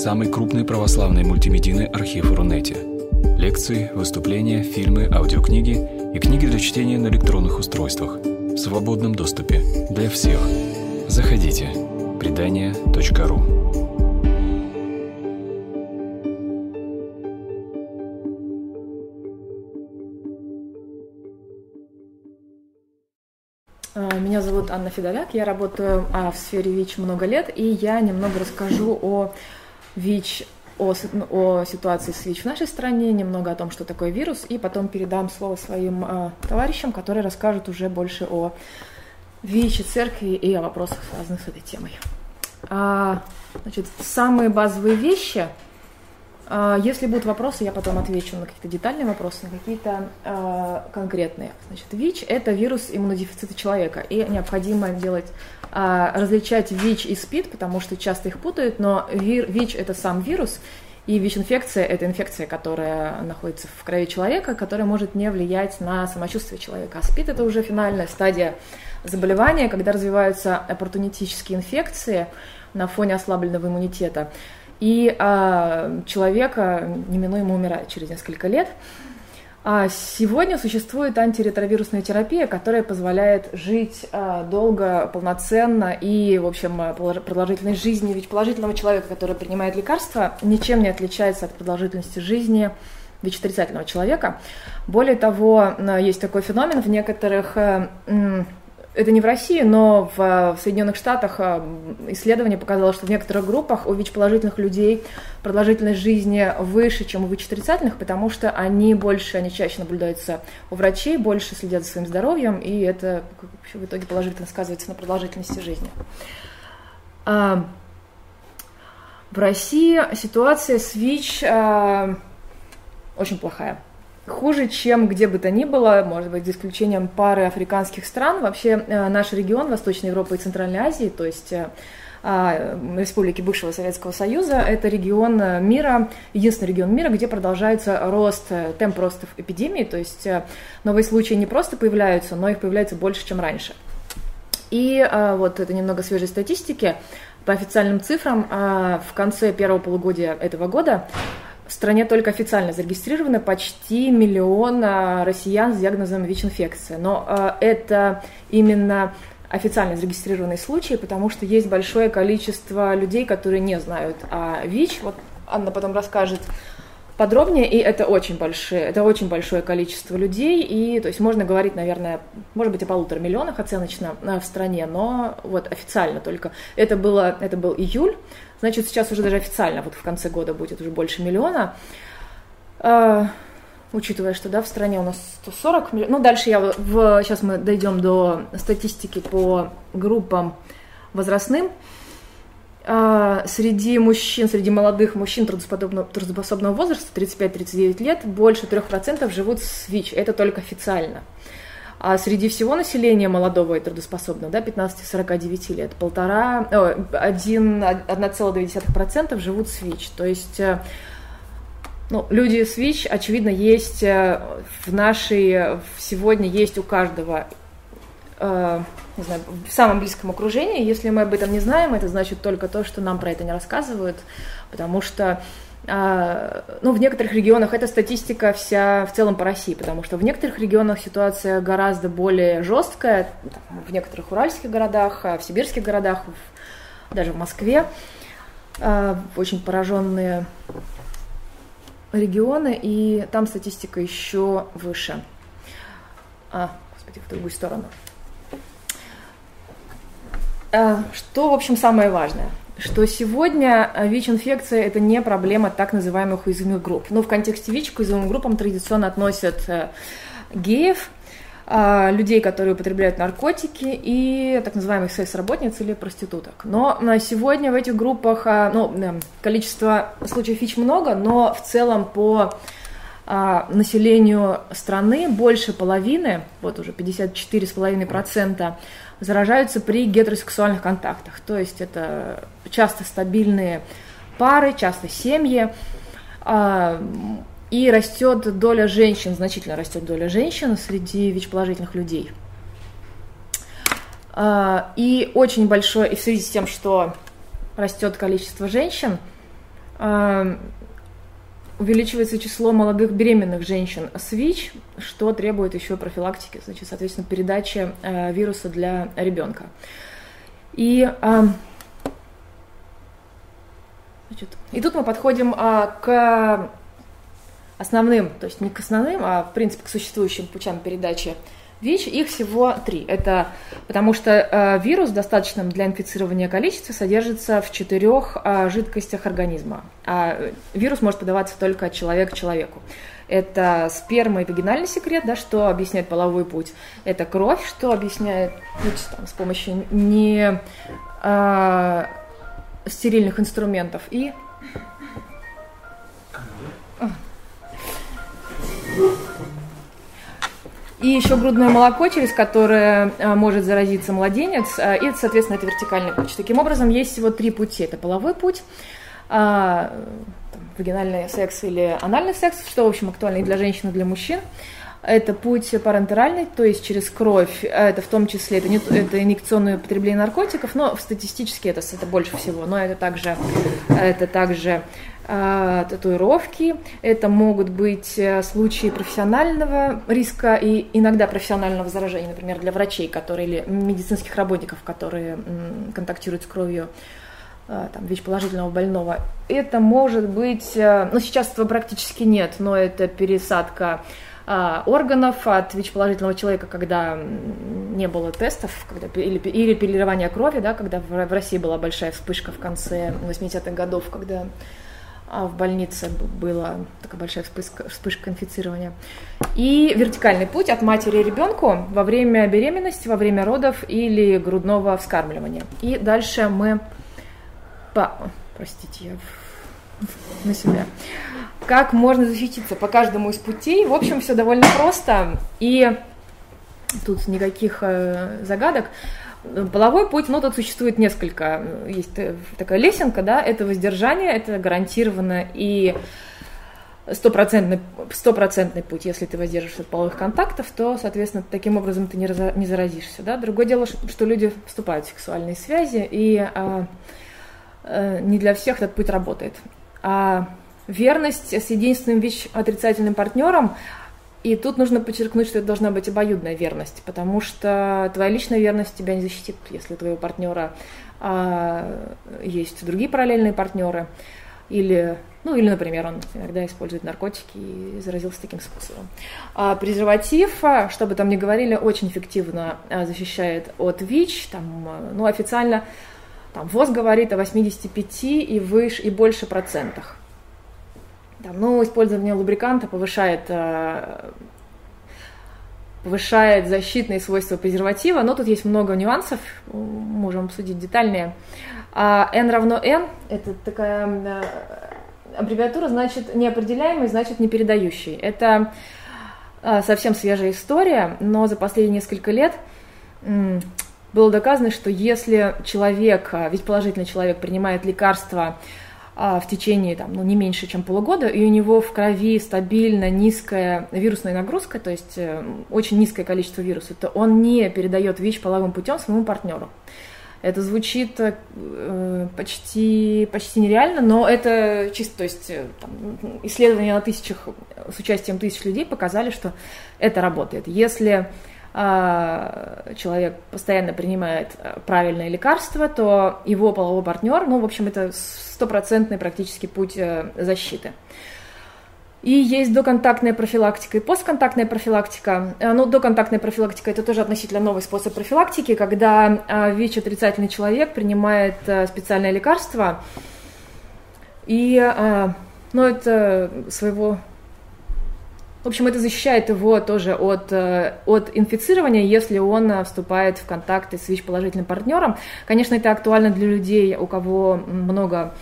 самый крупный православный мультимедийный архив Рунете. Лекции, выступления, фильмы, аудиокниги и книги для чтения на электронных устройствах в свободном доступе для всех. Заходите. Предания.ру А, Меня зовут Анна Федоляк, я работаю а, в сфере ВИЧ много лет, и я немного расскажу о ВИЧ, о, о ситуации с ВИЧ в нашей стране, немного о том, что такое вирус, и потом передам слово своим а, товарищам, которые расскажут уже больше о ВИЧ и церкви и о вопросах, связанных с этой темой. А, значит, самые базовые вещи – Если будут вопросы, я потом отвечу на какие-то детальные вопросы, на какие-то э, конкретные. Значит, ВИЧ – это вирус иммунодефицита человека, и необходимо делать, а, различать ВИЧ и СПИД, потому что часто их путают, но вир- ВИЧ – это сам вирус, и ВИЧ-инфекция – это инфекция, которая находится в крови человека, которая может не влиять на самочувствие человека. А СПИД – это уже финальная стадия заболевания, когда развиваются оппортунистические инфекции на фоне ослабленного иммунитета. И а, человека неминуемо умирает через несколько лет. А сегодня существует антиретровирусная терапия, которая позволяет жить а, долго, полноценно и, в общем, а, продолжительность жизни ведь положительного человека, который принимает лекарства, ничем не отличается от продолжительности жизни ВИЧ-отрицательного человека. Более того, а, есть такой феномен в некоторых а, это не в России, но в, Соединенных Штатах а, исследование показало, что в некоторых группах у ВИЧ-положительных людей продолжительность жизни выше, чем у ВИЧ-отрицательных, потому что они больше, они чаще наблюдаются у врачей, больше следят за своим здоровьем, и это в итоге положительно сказывается на продолжительности жизни. А, В России ситуация с ВИЧ а, очень плохая хуже, чем где бы то ни было, может быть, за исключением пары африканских стран. Вообще э, наш регион Восточной Европы и Центральной Азии, то есть э, а, республики бывшего Советского Союза, это регион э, мира, единственный регион мира, где продолжается рост, темп роста эпидемии, то есть новые случаи не просто появляются, но их появляется больше, чем раньше. И вот это немного свежей статистики. По официальным цифрам, в конце первого полугодия этого года в стране только официально зарегистрировано почти миллион а, россиян с диагнозом ВИЧ-инфекция. Но а, это именно официально зарегистрированные случаи, потому что есть большое количество людей, которые не знают о ВИЧ. Вот Анна потом расскажет подробнее, и это очень большое, это очень большое количество людей, и то есть можно говорить, наверное, может быть, о полутора миллионах оценочно а, в стране, но вот официально только. Это, было, это был июль, значит, сейчас уже даже официально, вот в конце года будет уже больше миллиона. А, учитывая, что да, в стране у нас 140 миллионов. Ну, дальше я в- сейчас мы дойдем до статистики по группам возрастным. А, Среди мужчин, среди молодых мужчин трудоспособного, возраста, 35-39 лет, больше 3% живут с ВИЧ. Это только официально. А среди всего населения молодого и трудоспособного, да, 15-49 лет, полтора, о, один- 1,2% живут с ВИЧ. То есть э, ну, люди с ВИЧ, очевидно, есть э, в нашей, э, сегодня есть у каждого, э, не знаю, в самом близком окружении. Если мы об этом не знаем, это значит только то, что нам про это не рассказывают, потому что а, ну, в некоторых регионах эта статистика вся в целом по России, потому что в некоторых регионах ситуация гораздо более жесткая, в некоторых уральских городах, а в сибирских городах, даже в Москве а, очень пораженные регионы, и там статистика еще выше. А, господи, в другую сторону. А, Что, в общем, самое важное? Что сегодня а, ВИЧ-инфекция – это не проблема так называемых уязвимых групп. Ну, в контексте ВИЧ к уязвимым группам традиционно относят э, геев, а, людей, которые употребляют наркотики, и так называемых секс-работниц или проституток. Но сегодня в этих группах а, ну, количество случаев ВИЧ много, но в целом по а, населению страны больше половины, вот уже 54,5% заражаются при гетеросексуальных контактах. То есть это часто стабильные пары, часто семьи. А, И растет доля женщин, значительно растет доля женщин среди ВИЧ-положительных людей. А, И очень большое, и в связи с тем, что растет количество женщин, увеличивается число молодых беременных женщин с ВИЧ, что требует еще профилактики, значит, соответственно, передачи э, вируса для ребенка. И, э, значит, и тут мы подходим э, к основным, то есть не к основным, а в принципе к существующим путям передачи ВИЧ, их всего три. Это потому что э, вирус в достаточном для инфицирования количестве содержится в четырех э, жидкостях организма. А вирус может подаваться только от человека к человеку. Это сперма и вагинальный секрет, да, что объясняет половой путь. Это кровь, что объясняет путь там, с помощью не э, стерильных инструментов. И И еще грудное молоко, через которое э, может заразиться младенец, э, и, соответственно, это вертикальный путь. Таким образом, есть всего три пути. Это половой путь, а, вагинальный секс или анальный секс, что, в общем, актуально и для женщин, и для мужчин. Это путь парентеральный, то есть через кровь, это в том числе, это, не, это инъекционное употребление наркотиков, но статистически это, это больше всего, но это также, это также татуировки, это могут быть э, случаи профессионального риска и иногда профессионального заражения, например, для врачей, которые или медицинских работников, которые контактируют с кровью э, там, ВИЧ-положительного больного. Это может быть, э, ну сейчас этого практически нет, но это пересадка органов от ВИЧ-положительного человека, когда не было тестов, когда, или, или переливание крови, да, когда в, России была большая вспышка в конце 80-х годов, когда а в больнице была такая большая вспышка, вспышка инфицирования. И вертикальный путь от матери ребенку во время беременности, во время родов или грудного вскармливания. И дальше мы... По... Простите, я на себя. Как можно защититься по каждому из путей? В общем, все довольно просто. И тут никаких э, загадок. Половой путь, ну, тут существует несколько, есть такая лесенка, да, это воздержание, это гарантированно и стопроцентный, стопроцентный путь, если ты воздержишься от половых контактов, то, соответственно, таким образом ты не, раз, не заразишься, да. Другое дело, что люди вступают в сексуальные связи, и а, а, не для всех этот путь работает. А верность с единственным ВИЧ-отрицательным партнером, и тут нужно подчеркнуть, что это должна быть обоюдная верность, потому что твоя личная верность тебя не защитит, если у твоего партнера а, есть другие параллельные партнеры, или, ну, или, например, он иногда использует наркотики и заразился таким способом. А презерватив, а, что бы там ни говорили, очень эффективно а, защищает от ВИЧ, там, а, ну, официально там ВОЗ говорит о 85 и выше и больше процентах. Там, ну, использование лубриканта повышает, э, повышает защитные свойства презерватива, но тут есть много нюансов, можем обсудить детальнее. А N равно N, это такая э, аббревиатура, значит неопределяемый, значит непередающий. Это э, совсем свежая история, но за последние несколько лет было доказано, что если человек, ведь положительный человек принимает лекарства, в течение там, ну, не меньше, чем полугода, и у него в крови стабильно низкая вирусная нагрузка, то есть э, очень низкое количество вируса, то он не передает ВИЧ половым путем своему партнеру. Это звучит э, почти, почти нереально, но это чисто, то есть э, там, исследования на тысячах, с участием тысяч людей показали, что это работает. Если а, человек постоянно принимает э, правильное лекарство, то его половой партнер, ну, в общем, это стопроцентный практически путь э, защиты. И есть доконтактная профилактика и постконтактная профилактика. Э, ну, доконтактная профилактика – это тоже относительно новый способ профилактики, когда ВИЧ-отрицательный человек принимает специальное лекарство, и ну, это своего в общем, это защищает его тоже от, э, от инфицирования, если он э, вступает в контакты с ВИЧ-положительным партнером. Конечно, это актуально для людей, у кого много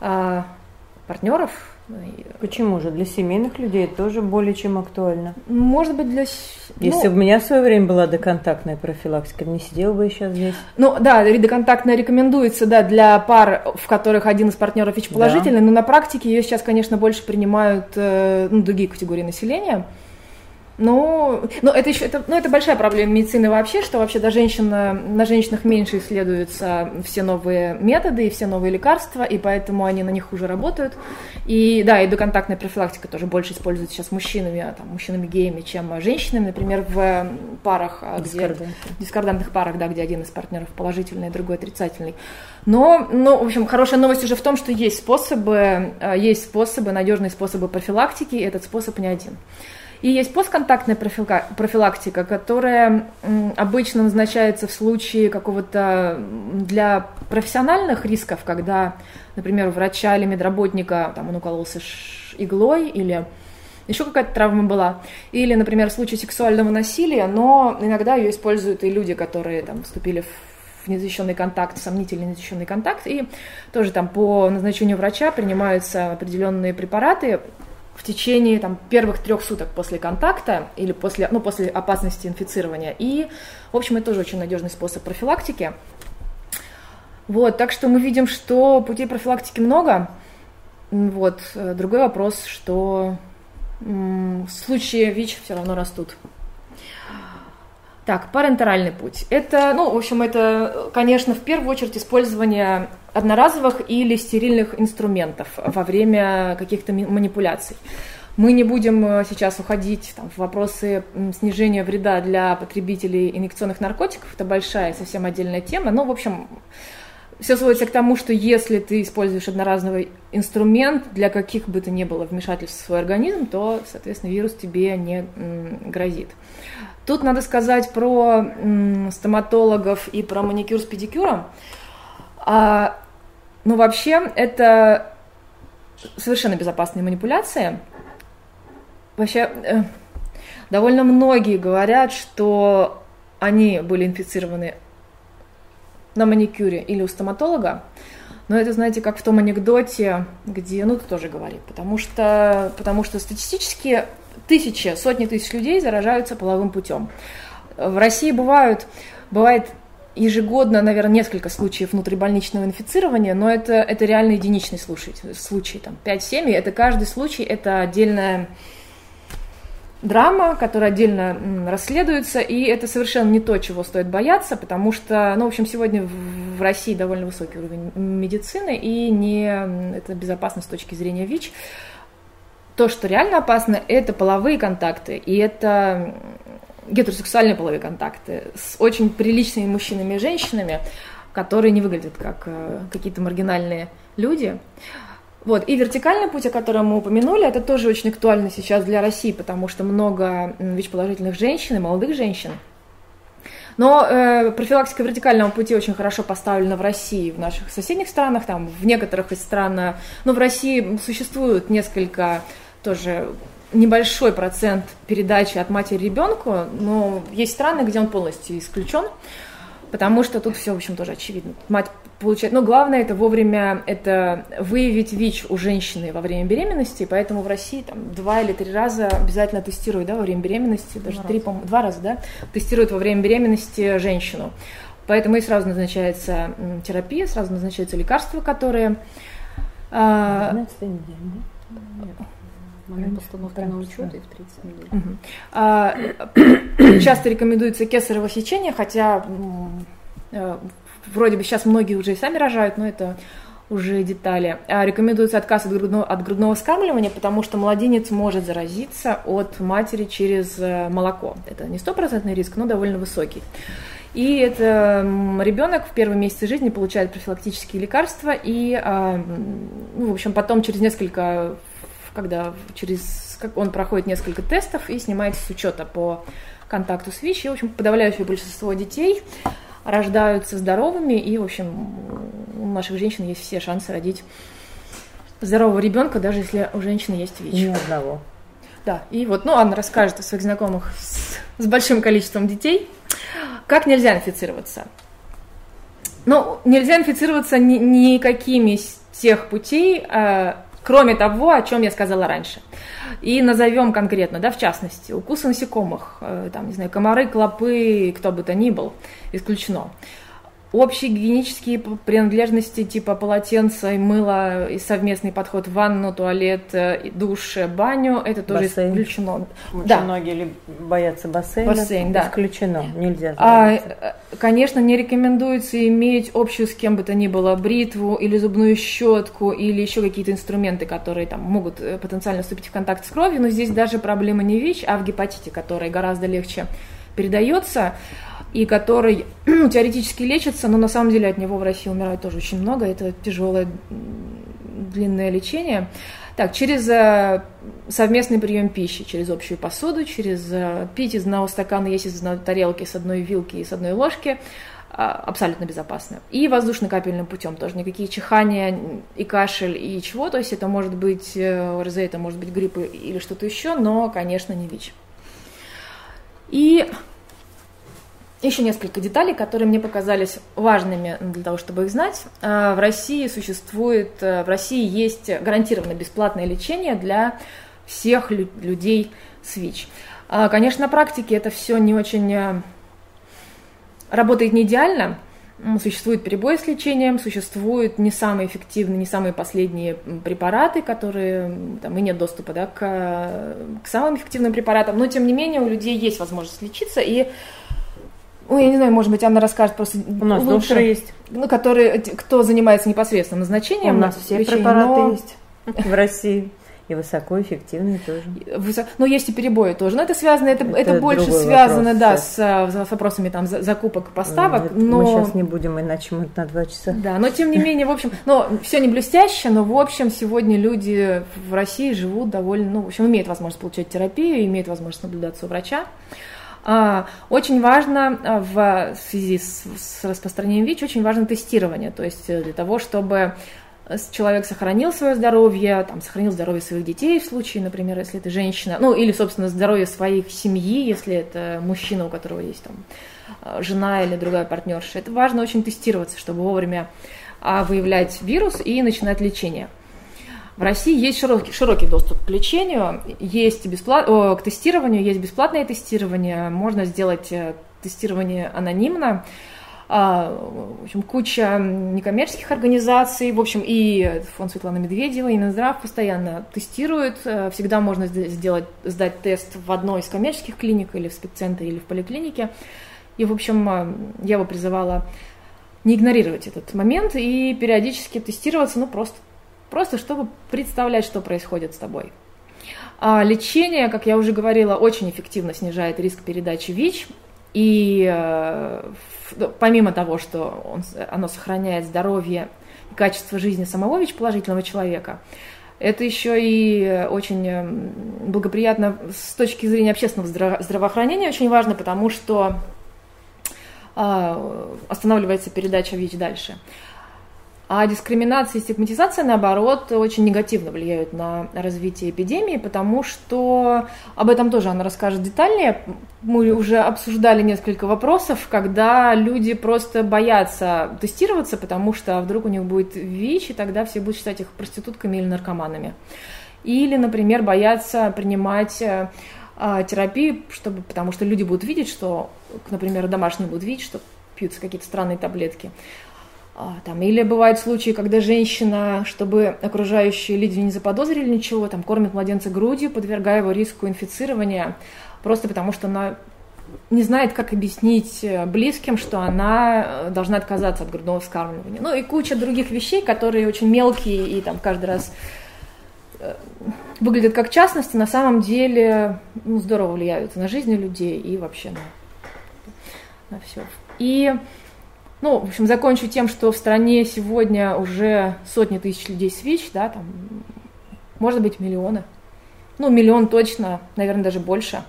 а, партнеров, Почему же? Для семейных людей тоже более чем актуально. Может быть, для... Если ну, бы у меня в свое время была доконтактная профилактика, не сидела бы сейчас здесь. Ну да, доконтактная рекомендуется, да, для пар, в которых один из партнеров ВИЧ положительный, да. но на практике ее сейчас, конечно, больше принимают э, ну, другие категории населения. Ну, ну это еще это, ну, это большая проблема медицины вообще, что вообще до женщин, на женщинах меньше исследуются все новые методы и все новые лекарства, и поэтому они на них уже работают. И да, и доконтактная профилактика тоже больше используется сейчас мужчинами, а, там, мужчинами-геями, чем женщинами, например, в парах, а, где, дискордантных парах, да, где один из партнеров положительный, другой отрицательный. Но, ну, в общем, хорошая новость уже в том, что есть способы, а, есть способы, надежные способы профилактики, и этот способ не один. И есть постконтактная профилактика, которая обычно назначается в случае какого-то для профессиональных рисков, когда, например, у врача или медработника там, он укололся иглой или еще какая-то травма была. Или, например, в случае сексуального насилия, но иногда ее используют и люди, которые там вступили в незащищенный контакт, сомнительный незащищенный контакт, и тоже там по назначению врача принимаются определенные препараты, в течение там, первых трех суток после контакта или после, ну, после опасности инфицирования. И, в общем, это тоже очень надежный способ профилактики. Вот, так что мы видим, что путей профилактики много. Вот. Э, другой вопрос, что случаи ВИЧ все равно растут. Так, парентеральный путь. Это, ну, в общем, это, конечно, в первую очередь использование одноразовых или стерильных инструментов во время каких-то манипуляций. Мы не будем э, сейчас уходить там, в вопросы снижения вреда для потребителей инъекционных наркотиков. Это большая, совсем отдельная тема. Но, в общем, все сводится к тому, что если ты используешь одноразовый инструмент для каких бы то ни было вмешательств в свой организм, то, соответственно, вирус тебе не грозит. Тут надо сказать про стоматологов и про маникюр с педикюром. А, ну, вообще, это совершенно безопасные манипуляции. Вообще, э, довольно многие говорят, что они были инфицированы на маникюре или у стоматолога. Но это, знаете, как в том анекдоте, где, ну, ты тоже говори, потому что, потому что статистически тысячи, сотни тысяч людей заражаются половым путем. В России бывают, бывает ежегодно, наверное, несколько случаев внутрибольничного инфицирования, но это, это реально единичный случай, случай там 5-7, это каждый случай, это отдельная драма, которая отдельно расследуется, и это совершенно не то, чего стоит бояться, потому что, ну, в общем, сегодня в России довольно высокий уровень медицины, и не это безопасность с точки зрения ВИЧ. То, что реально опасно, это половые контакты, и это гетеросексуальные половые контакты с очень приличными мужчинами и женщинами, которые не выглядят как э, какие-то маргинальные люди. Вот. И вертикальный путь, о котором мы упомянули, это тоже очень актуально сейчас для России, потому что много ВИЧ-положительных женщин и молодых женщин. Но э, профилактика вертикального пути очень хорошо поставлена в России, в наших соседних странах, там, в некоторых из стран, ну, в России существует несколько тоже небольшой процент передачи от матери ребенку, но есть страны, где он полностью исключен, потому что тут все, в общем, тоже очевидно. Мать получает, но главное это вовремя это выявить ВИЧ у женщины во время беременности, поэтому в России там два или три раза обязательно тестируют, да, во время беременности, даже два три, раза. по два раза, да, тестируют во время беременности женщину. Поэтому и сразу назначается терапия, сразу назначаются лекарства, которые... 15 а, недель, да? Момент постановки на учет и в 30 минут. Угу. А, часто рекомендуется кесарево сечение, хотя э, вроде бы сейчас многие уже и сами рожают, но это уже детали. А рекомендуется отказ от грудного, от грудного скармливания, потому что младенец может заразиться от матери через э, молоко. Это не стопроцентный риск, но довольно высокий. И это ребенок в первые месяцы жизни получает профилактические лекарства, и, а, ну, в общем, потом через несколько когда через как он проходит несколько тестов и снимается с учета по контакту с ВИЧ. И, в общем, подавляющее большинство детей рождаются здоровыми, и, в общем, у наших женщин есть все шансы родить здорового ребенка, даже если у женщины есть ВИЧ. Ни одного. Да, и вот, ну, Анна расскажет о своих знакомых с, с большим количеством детей. Как нельзя инфицироваться? Ну, нельзя инфицироваться ни, никакими из тех путей, а, кроме того, о чем я сказала раньше. И назовем конкретно, да, в частности, укусы насекомых, э, там, не знаю, комары, клопы, кто бы то ни был, исключено. Общие гигиенические принадлежности типа полотенца и мыла, и совместный подход в ванну, туалет, э, душ, баню, это тоже бассейн. исключено. Очень да. многие боятся бассейна. Бассейн, да. Исключено, нельзя. А, э, конечно, не рекомендуется иметь общую с кем бы то ни было бритву или зубную щетку или еще какие-то инструменты, которые там могут э, потенциально вступить в контакт с кровью, но здесь даже проблема не ВИЧ, а в гепатите, который гораздо легче передается и который теоретически лечится, но на самом деле от него в России умирает тоже очень много. Это тяжелое длинное лечение. Так, через э, совместный прием пищи, через общую посуду, через э, пить из одного стакана, есть из одной тарелки, с одной вилки и с одной ложки, а, абсолютно безопасно. И воздушно-капельным путем тоже никакие чихания и кашель и чего, то есть это может быть э, РЗ, это может быть грипп или что-то еще, но, конечно, не ВИЧ. И еще несколько деталей, которые мне показались важными для того, чтобы их знать. А, в России существует, э, в России есть гарантированно бесплатное лечение для всех людей с ВИЧ. А, конечно, на практике это все не очень э, работает не идеально. Существует перебой с лечением, существуют не самые эффективные, не самые последние препараты, которые там, и нет доступа да, к, к самым эффективным препаратам, но тем не менее у людей есть возможность лечиться, и Ой, я не знаю, может быть, она расскажет просто У нас лучше, есть. Ну, которые, кто занимается непосредственным назначением. У нас все лечения, препараты но... есть в России. И высокоэффективные тоже. Высо... Но есть и перебои тоже. Но это связано, это, это, это больше связано, да, с, с вопросами там закупок и поставок. Это но... Мы сейчас не будем, иначе мы на два часа. Да, но тем не менее, в общем, но все не блестяще, но в общем сегодня люди в России живут довольно, ну, в общем, имеют возможность получать терапию, имеют возможность наблюдаться у врача. А, очень важно а, в связи с, с распространением ВИЧ, очень важно тестирование, то есть э, для того, чтобы человек сохранил свое здоровье, там, сохранил здоровье своих детей в случае, например, если это женщина, ну или, собственно, здоровье своих семьи, если это мужчина, у которого есть там э, жена или другая партнерша. Это важно очень тестироваться, чтобы вовремя а, выявлять вирус и начинать лечение. В России есть широкий, широкий доступ к лечению, есть бесплат, о, к тестированию, есть бесплатное тестирование, можно сделать э, тестирование анонимно. А, в общем, куча некоммерческих организаций, в общем, и фонд Светланы Медведевой, и Минздрав постоянно тестирует. Э, всегда можно сделать, сдать тест в одной из коммерческих клиник или в спеццентре, или в поликлинике. И, в общем, э, я бы призывала не игнорировать этот момент и периодически тестироваться, ну, просто просто чтобы представлять, что происходит с тобой. А лечение, как я уже говорила, очень эффективно снижает риск передачи ВИЧ. И э, ну, помимо того, что он, оно сохраняет здоровье и качество жизни самого ВИЧ-положительного человека, это еще и очень э, благоприятно с точки зрения общественного здраво- здравоохранения, очень важно, потому что э, останавливается передача ВИЧ дальше. А дискриминация и стигматизация, наоборот, очень негативно влияют на развитие эпидемии, потому что об этом тоже она расскажет детальнее. Мы уже обсуждали несколько вопросов, когда люди просто боятся тестироваться, потому что вдруг у них будет ВИЧ, и тогда все будут считать их проститутками или наркоманами. Или, например, боятся принимать э, а, терапию, чтобы, потому что люди будут видеть, что, например, домашние будут видеть, что пьются какие-то странные таблетки. А, там, или бывают случаи, когда женщина, чтобы окружающие люди не заподозрили ничего, там, кормит младенца грудью, подвергая его риску инфицирования, просто потому что она не знает, как объяснить э, близким, что она э, должна отказаться от грудного вскармливания. Ну и куча других вещей, которые очень мелкие и там каждый раз э, выглядят как частности, на самом деле ну, здорово влияют на жизнь людей и вообще на, на все. И ну, в общем, закончу тем, что в стране сегодня уже сотни тысяч людей с ВИЧ, да, там, может быть, миллионы. Ну, миллион точно, наверное, даже больше.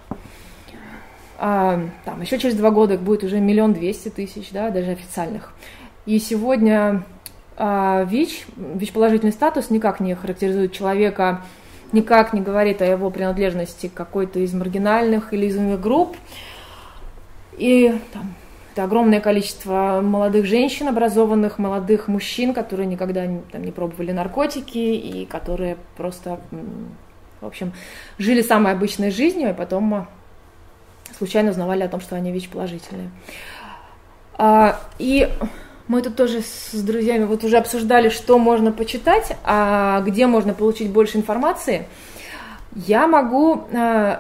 А, там, еще через два года будет уже миллион двести тысяч, да, даже официальных. И сегодня а, ВИЧ, ВИЧ-положительный статус никак не характеризует человека, никак не говорит о его принадлежности к какой-то из маргинальных или из иных групп. И там, это огромное количество молодых женщин, образованных, молодых мужчин, которые никогда там, не пробовали наркотики и которые просто, в общем, жили самой обычной жизнью, и потом а, случайно узнавали о том, что они ВИЧ-положительные. А, и Мы тут тоже с друзьями вот уже обсуждали, что можно почитать, а где можно получить больше информации. Я могу э,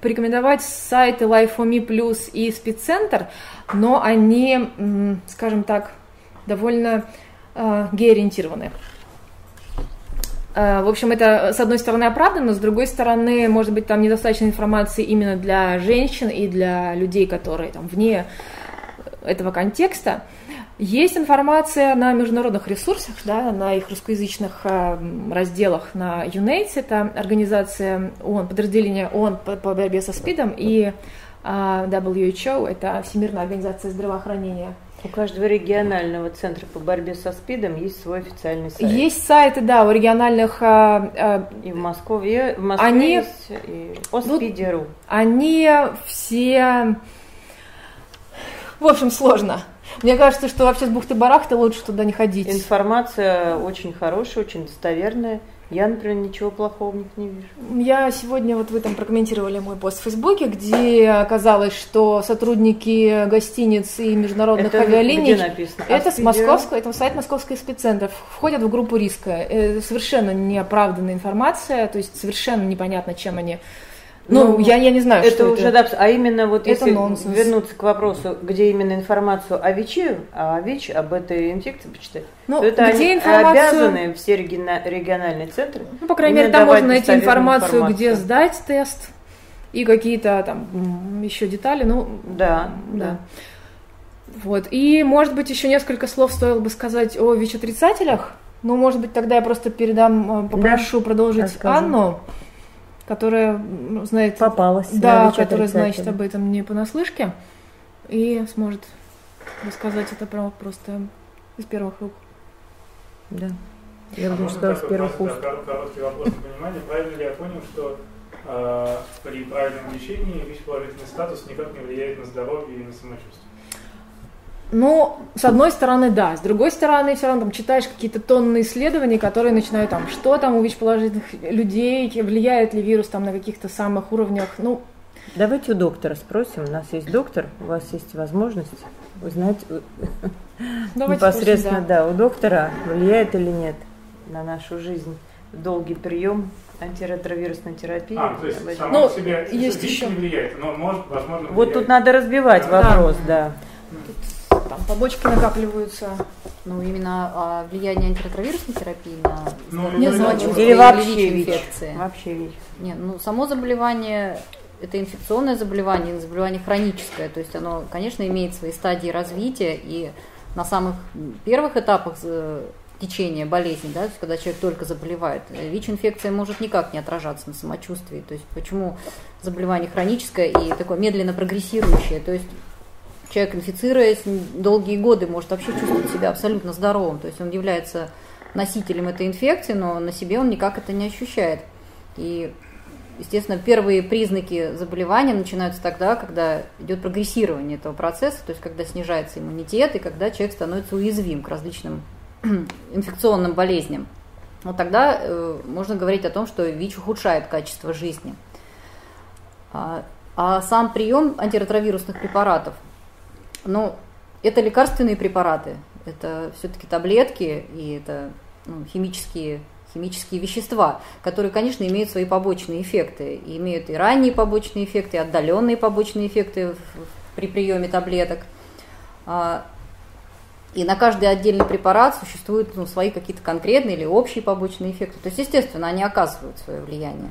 порекомендовать сайты Life4Me Plus и Спеццентр, но они, скажем так, довольно э, гей-ориентированы. Э, в общем, это, с одной стороны, оправданно, с другой стороны, может быть, там недостаточно информации именно для женщин и для людей, которые там вне этого контекста. Есть информация на международных ресурсах, да, на их русскоязычных э, разделах на UNAIDS, это организация ООН, подразделение ООН по, борьбе со СПИДом, и WHO, это Всемирная организация здравоохранения. У каждого регионального центра по борьбе со СПИДом есть свой официальный сайт. Есть сайты, да, у региональных... Э, и в Москве, в Москве они, есть и ОСПИДе.ру. Ну, они все... В общем, сложно. Мне кажется, что вообще с бухты-барахты лучше туда не ходить. Информация очень хорошая, очень достоверная. Я, например, ничего плохого в них не вижу. Я сегодня, вот вы там прокомментировали мой пост в Фейсбуке, где оказалось, что сотрудники гостиниц и международных это авиалиний... Где написано? Это с Московского, это сайт Московских спеццентров. Входят в группу риска. Это совершенно неоправданная информация, то есть совершенно непонятно, чем они ну, ну я, я не знаю, это что уже это. Да, а именно вот это если нонсенс. вернуться к вопросу, где именно информацию о ВИЧе, а ВИЧ об этой инфекции почитать, ну, то это где они информацию... обязаны все региональные центры. Ну, по крайней мере, там можно найти информацию, информацию, где сдать тест и какие-то там еще детали. Ну, да, да. да. Вот. И, может быть, еще несколько слов стоило бы сказать о ВИЧ-отрицателях. Ну, может быть, тогда я просто передам, э, попрошу да, продолжить расскажу. Анну которая ну, знает... Попалась. Да, которая знает об этом не понаслышке и сможет рассказать это про просто из первых рук. Да. Я думаю, что с первых уст. Короткий вопрос на понимание. Правильно ли я понял, что э, при правильном лечении ВИЧ-положительный статус никак не влияет на здоровье и на самочувствие? Ну, с одной стороны, да. С другой стороны, все равно там читаешь какие-то тонны исследований, которые начинают там, что там у ВИЧ-положительных людей, влияет ли вирус там на каких-то самых уровнях. Ну, Давайте у доктора спросим. У нас есть доктор, у вас есть возможность узнать Давайте непосредственно, спросим, да. да, у доктора влияет или нет на нашу жизнь долгий прием антиретровирусной терапии. А, то есть само ну, себе есть еще. не влияет, но может, возможно, влияет. Вот тут надо разбивать да. вопрос, да. да. Тут там побочки накапливаются. Ну, именно а, влияние антиретровирусной терапии на ну, не знаю, или вообще ВИЧ, инфекции. Вообще ВИЧ. Нет, ну, само заболевание это инфекционное заболевание, заболевание хроническое, то есть оно, конечно, имеет свои стадии развития, и на самых первых этапах э, течения болезни, да, то есть когда человек только заболевает, ВИЧ-инфекция может никак не отражаться на самочувствии. То есть почему заболевание хроническое и такое медленно прогрессирующее? То есть человек, инфицируясь долгие годы, может вообще чувствовать себя абсолютно здоровым. То есть он является носителем этой инфекции, но на себе он никак это не ощущает. И, естественно, первые признаки заболевания начинаются тогда, когда идет прогрессирование этого процесса, то есть когда снижается иммунитет и когда человек становится уязвим к различным инфекционным болезням. Вот тогда э, можно говорить о том, что ВИЧ ухудшает качество жизни. А, а сам прием антиретровирусных препаратов – ну, это лекарственные препараты, это все-таки таблетки и это ну, химические химические вещества, которые, конечно, имеют свои побочные эффекты. И имеют и ранние побочные эффекты, и отдаленные побочные эффекты при приеме таблеток. А, и на каждый отдельный препарат существуют ну, свои какие-то конкретные или общие побочные эффекты. То есть, естественно, они оказывают свое влияние.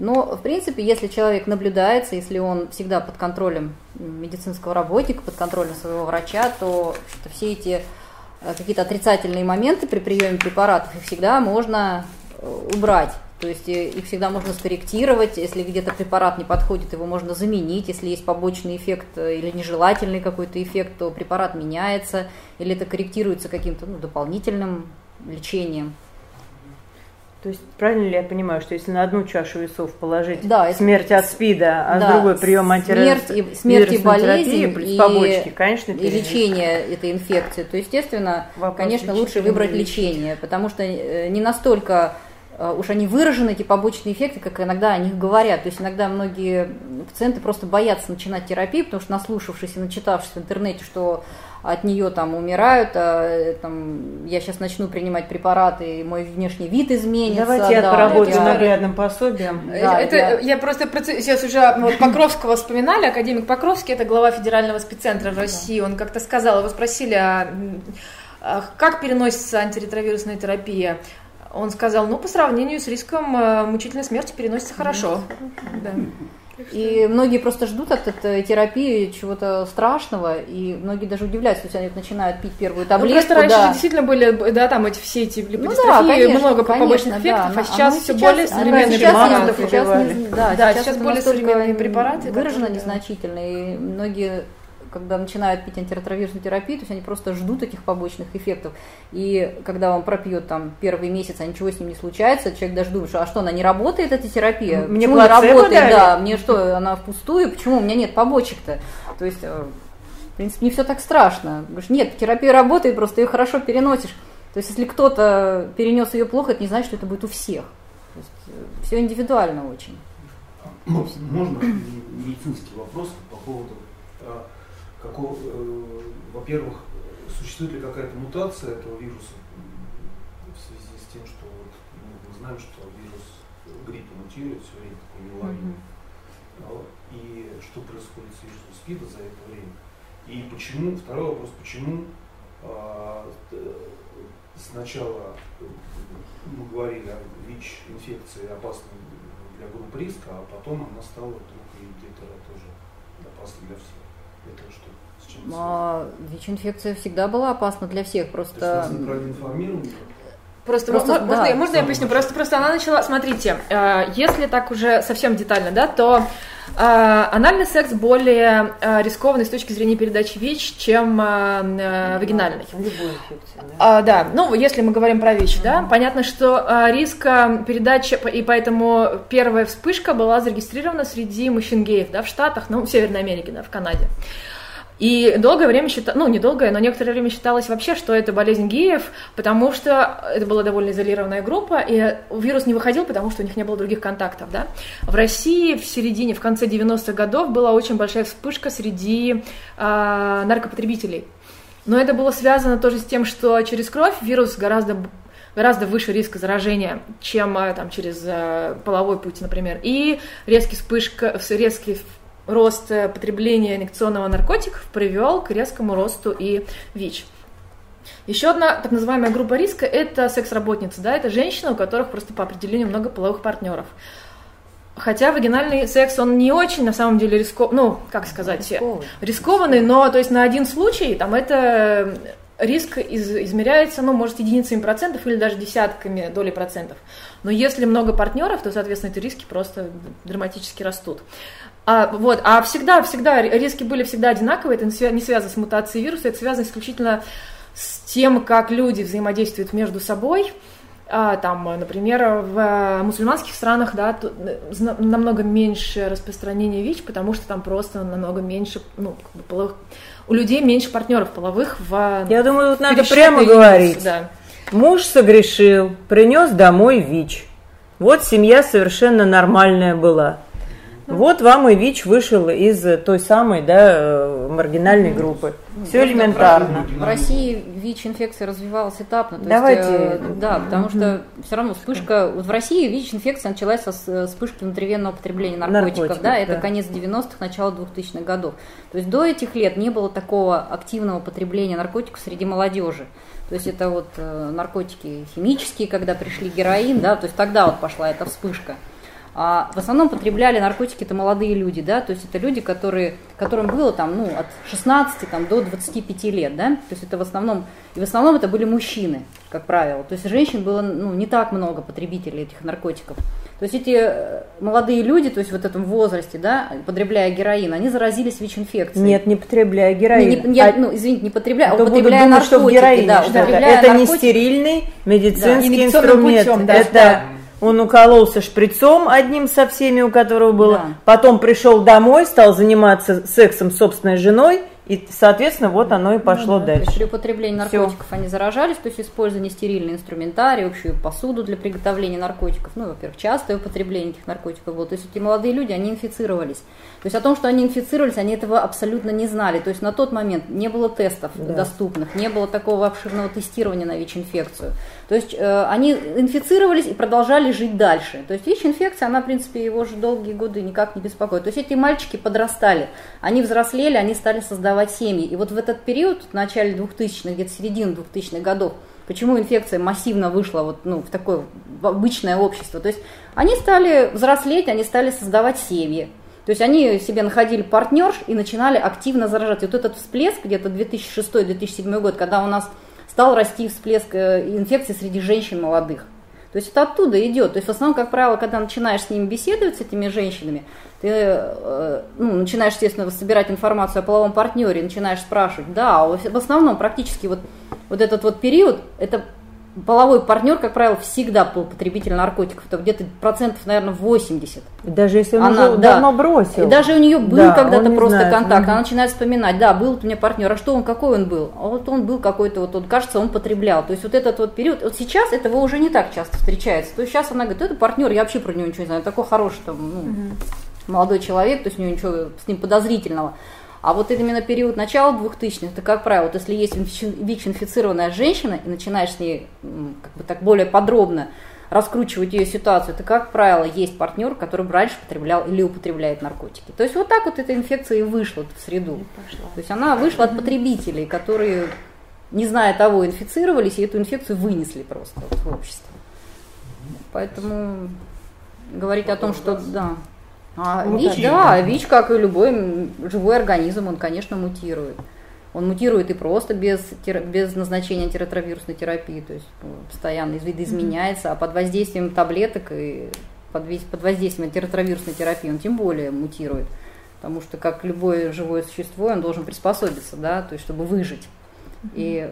Но, в принципе, если человек наблюдается, если он всегда под контролем медицинского работника, под контролем своего врача, то все эти э, какие-то отрицательные моменты при приеме препаратов их всегда можно э, убрать. То есть э, их всегда можно скорректировать, если где-то препарат не подходит, его можно заменить, если есть побочный эффект или нежелательный какой-то эффект, то препарат меняется, или это корректируется каким-то ну, дополнительным лечением. То есть правильно ли я понимаю, что если на одну чашу весов положить да, смерть от СПИДа, а да, с другой прием антивирусной смерть и, смерть и болезнь, плюс и, побочки, конечно, и лечение этой инфекции, то, естественно, Вопрос конечно, лучше выбрать лечение, потому что э, не настолько Э, уж они выражены, эти побочные эффекты, как иногда о них говорят. То есть иногда многие пациенты просто боятся начинать терапию, потому что наслушавшись и начитавшись в интернете, что от нее там умирают, а, э, там, я сейчас начну принимать препараты, и мой внешний вид изменится. Давайте я да, поработаю я... наглядным пособием. Да, это, я... я просто сейчас уже вот Покровского вспоминали, академик Покровский, это глава федерального спеццентра в России, он как-то сказал, его спросили, а, а как переносится антиретровирусная терапия? Он сказал, ну, по сравнению с риском э, мучительной смерти переносится хорошо. Да. И многие просто ждут от этой терапии чего-то страшного, и многие даже удивляются, то есть они начинают пить первую таблетку. Ну, просто раньше да. действительно были, да, там эти все эти липодистрофии, ну, да, конечно, много конечно, побочных эффектов, да. а сейчас а все сейчас, более современные препараты. Сейчас, да, да, сейчас, сейчас более современные препараты. Выражено незначительно, и многие когда начинают пить антиретровирусную терапию, то есть они просто ждут этих побочных эффектов. И когда он пропьет там первый месяц, а ничего с ним не случается, человек даже думает, что а что, она не работает, эта терапия? Мне почему не работает? Дали? Да, мне что, она впустую? Почему у меня нет побочек-то? То есть, э, в принципе, не все так страшно. Говоришь, нет, терапия работает, просто ее хорошо переносишь. То есть, если кто-то перенес ее плохо, это не значит, что это будет у всех. То есть, э, все индивидуально очень. Можно медицинский вопрос по поводу какого, э, во-первых, существует ли какая-то мутация этого вируса в связи с тем, что вот, ну, мы знаем, что вирус гриппа мутирует все время, такой неуловимый. Mm-hmm. И что происходит с вирусом СПИДа за это время? И почему, второй вопрос, почему а, сначала мы говорили о ВИЧ-инфекции опасной для групп риска, а потом она стала вдруг и где-то тоже опасной для всех. Это что? А, ВИЧ-инфекция всегда была опасна для всех, просто... Просто, просто можно, да, можно я поясню? Просто, просто она начала, смотрите, э, если так уже совсем детально, да, то э, анальный секс более э, рискованный с точки зрения передачи ВИЧ, чем вагинальный. Да, а, да, ну, если мы говорим про ВИЧ, да, понятно, что риск передачи, и поэтому первая вспышка была зарегистрирована среди мужчин-геев, да, в Штатах, ну, в Северной Америке, да, в Канаде. И долгое время считалось, ну, не долгое, но некоторое время считалось вообще, что это болезнь геев, потому что это была довольно изолированная группа, и вирус не выходил, потому что у них не было других контактов, да. В России в середине, в конце 90-х годов была очень большая вспышка среди э, наркопотребителей. Но это было связано тоже с тем, что через кровь вирус гораздо гораздо выше риска заражения, чем а, там, через э, половой путь, например. И резкий вспышка, резкий рост э, потребления инъекционного наркотиков привел к резкому росту и ВИЧ. Еще одна так называемая группа риска – это секс-работницы, да, это женщины, у которых просто по определению много половых партнеров. Хотя вагинальный секс, он не очень, на самом деле, рискованный, ну, как сказать, рискованный. рискованный, но, то есть, на один случай, там, это риск из, измеряется, ну, может, единицами процентов или даже десятками доли процентов. Но если много партнеров, то, соответственно, эти риски просто драматически растут. А, вот, а всегда, всегда риски были всегда одинаковые, это не связано с мутацией вируса, это связано исключительно с тем, как люди взаимодействуют между собой. А, там, например, в мусульманских странах да, намного меньше распространения ВИЧ, потому что там просто намного меньше ну, половых, у людей меньше партнеров половых в Я думаю, тут надо прямо говорить. Да. Муж согрешил, принес домой ВИЧ. Вот семья совершенно нормальная была. Вот вам и ВИЧ вышел из той самой да, э, маргинальной группы. Все элементарно. В России ВИЧ-инфекция развивалась этапно. То Давайте. Есть, э, да, потому что все равно вспышка... Вот в России ВИЧ-инфекция началась со э, вспышки внутривенного потребления наркотиков. наркотиков да, это да. конец 90-х, начало 2000-х годов. То есть до этих лет не было такого активного потребления наркотиков среди молодежи. То есть это вот наркотики химические, когда пришли героин, да, то есть тогда вот пошла эта вспышка. А в основном потребляли наркотики это молодые люди, да, то есть это люди, которые, которым было там, ну, от 16 там, до 25 лет, да, то есть это в основном, и в основном это были мужчины, как правило, то есть женщин было, ну, не так много потребителей этих наркотиков. То есть эти э, молодые люди, то есть в этом возрасте, да, потребляя героин, они заразились ВИЧ-инфекцией. Нет, не потребляя героин. Не, не, я, а, ну, извините, не потребляя, а употребляя думать, наркотики. Что героин, да, употребляя это наркотики. не стерильный медицинский да, инструмент. Путем, да, это да он укололся шприцом одним со всеми, у которого было. Да. Потом пришел домой, стал заниматься сексом с собственной женой И, соответственно, вот оно и ну пошло ну, да, дальше. при употреблении наркотиков Все. они заражались, то есть использование стерильный инструментарий, общую посуду для приготовления наркотиков. Ну, во-первых, частое употребление этих наркотиков было. То есть эти молодые люди, они инфицировались. То есть о том, что они инфицировались, они этого абсолютно не знали. То есть на тот момент не было тестов да. доступных, не было такого обширного тестирования на ВИЧ-инфекцию. То есть э, они инфицировались и продолжали жить дальше. То есть ВИЧ-инфекция, она, в принципе, его же долгие годы никак не беспокоит. То есть эти мальчики подрастали, они взрослели, они стали создавать семьи. И вот в этот период, в начале 2000-х, где-то середины 2000-х годов, почему инфекция массивно вышла вот, ну, в такое в обычное общество. То есть они стали взрослеть, они стали создавать семьи. То есть они себе находили партнерш и начинали активно заражать. И вот этот всплеск где-то 2006-2007 год, когда у нас стал расти всплеск э, инфекции среди женщин молодых. То есть это оттуда идет. То есть в основном, как правило, когда начинаешь с ними беседовать, с этими женщинами, ты э, ну, начинаешь, естественно, собирать информацию о половом партнере, начинаешь спрашивать. Да, в основном практически вот, вот этот вот период, это половой партнер, как правило, всегда был потребитель наркотиков, то где-то процентов, наверное, 80. И даже если он она, уже да, давно бросил. И даже у нее был да, когда-то просто знает. контакт, угу. она начинает вспоминать, да, был у меня партнер, а что он, какой он был? А вот он был какой-то, вот он, кажется, он потреблял. То есть вот этот вот период, вот сейчас этого уже не так часто встречается. То есть сейчас она говорит, это партнер, я вообще про него ничего не знаю, такой хороший там, ну, угу. молодой человек, то есть у него ничего с ним подозрительного. А вот именно период начала 2000-х, это, как правило, вот если есть ВИЧ-инфицированная женщина и начинаешь с ней как бы так более подробно раскручивать ее ситуацию, это, как правило, есть партнер, который раньше потреблял или употребляет наркотики. То есть вот так вот эта инфекция и вышла в среду. То есть она вышла от потребителей, которые, не зная того, инфицировались, и эту инфекцию вынесли просто вот в общество. Поэтому говорить о том, что да. А ВИЧ, да, ВИЧ, как и любой живой организм, он, конечно, мутирует. Он мутирует и просто без, без назначения антиретровирусной терапии, то есть ну, постоянно видоизменяется, а под воздействием таблеток и под, под воздействием антиретровирусной терапии он тем более мутирует. Потому что, как любое живое существо, он должен приспособиться, да, то есть, чтобы выжить. И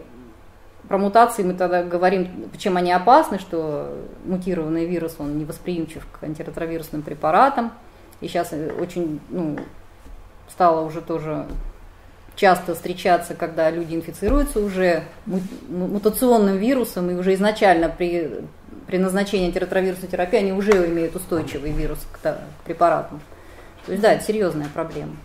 про мутации мы тогда говорим, чем они опасны, что мутированный вирус, он невосприимчив к антиретровирусным препаратам, и сейчас э, очень ну, стало уже тоже часто встречаться, когда люди инфицируются уже мутационным вирусом, и уже изначально при, при назначении антиретровирусной терапии они уже имеют устойчивый вирус к, к препаратам. То есть да, это серьезная проблема.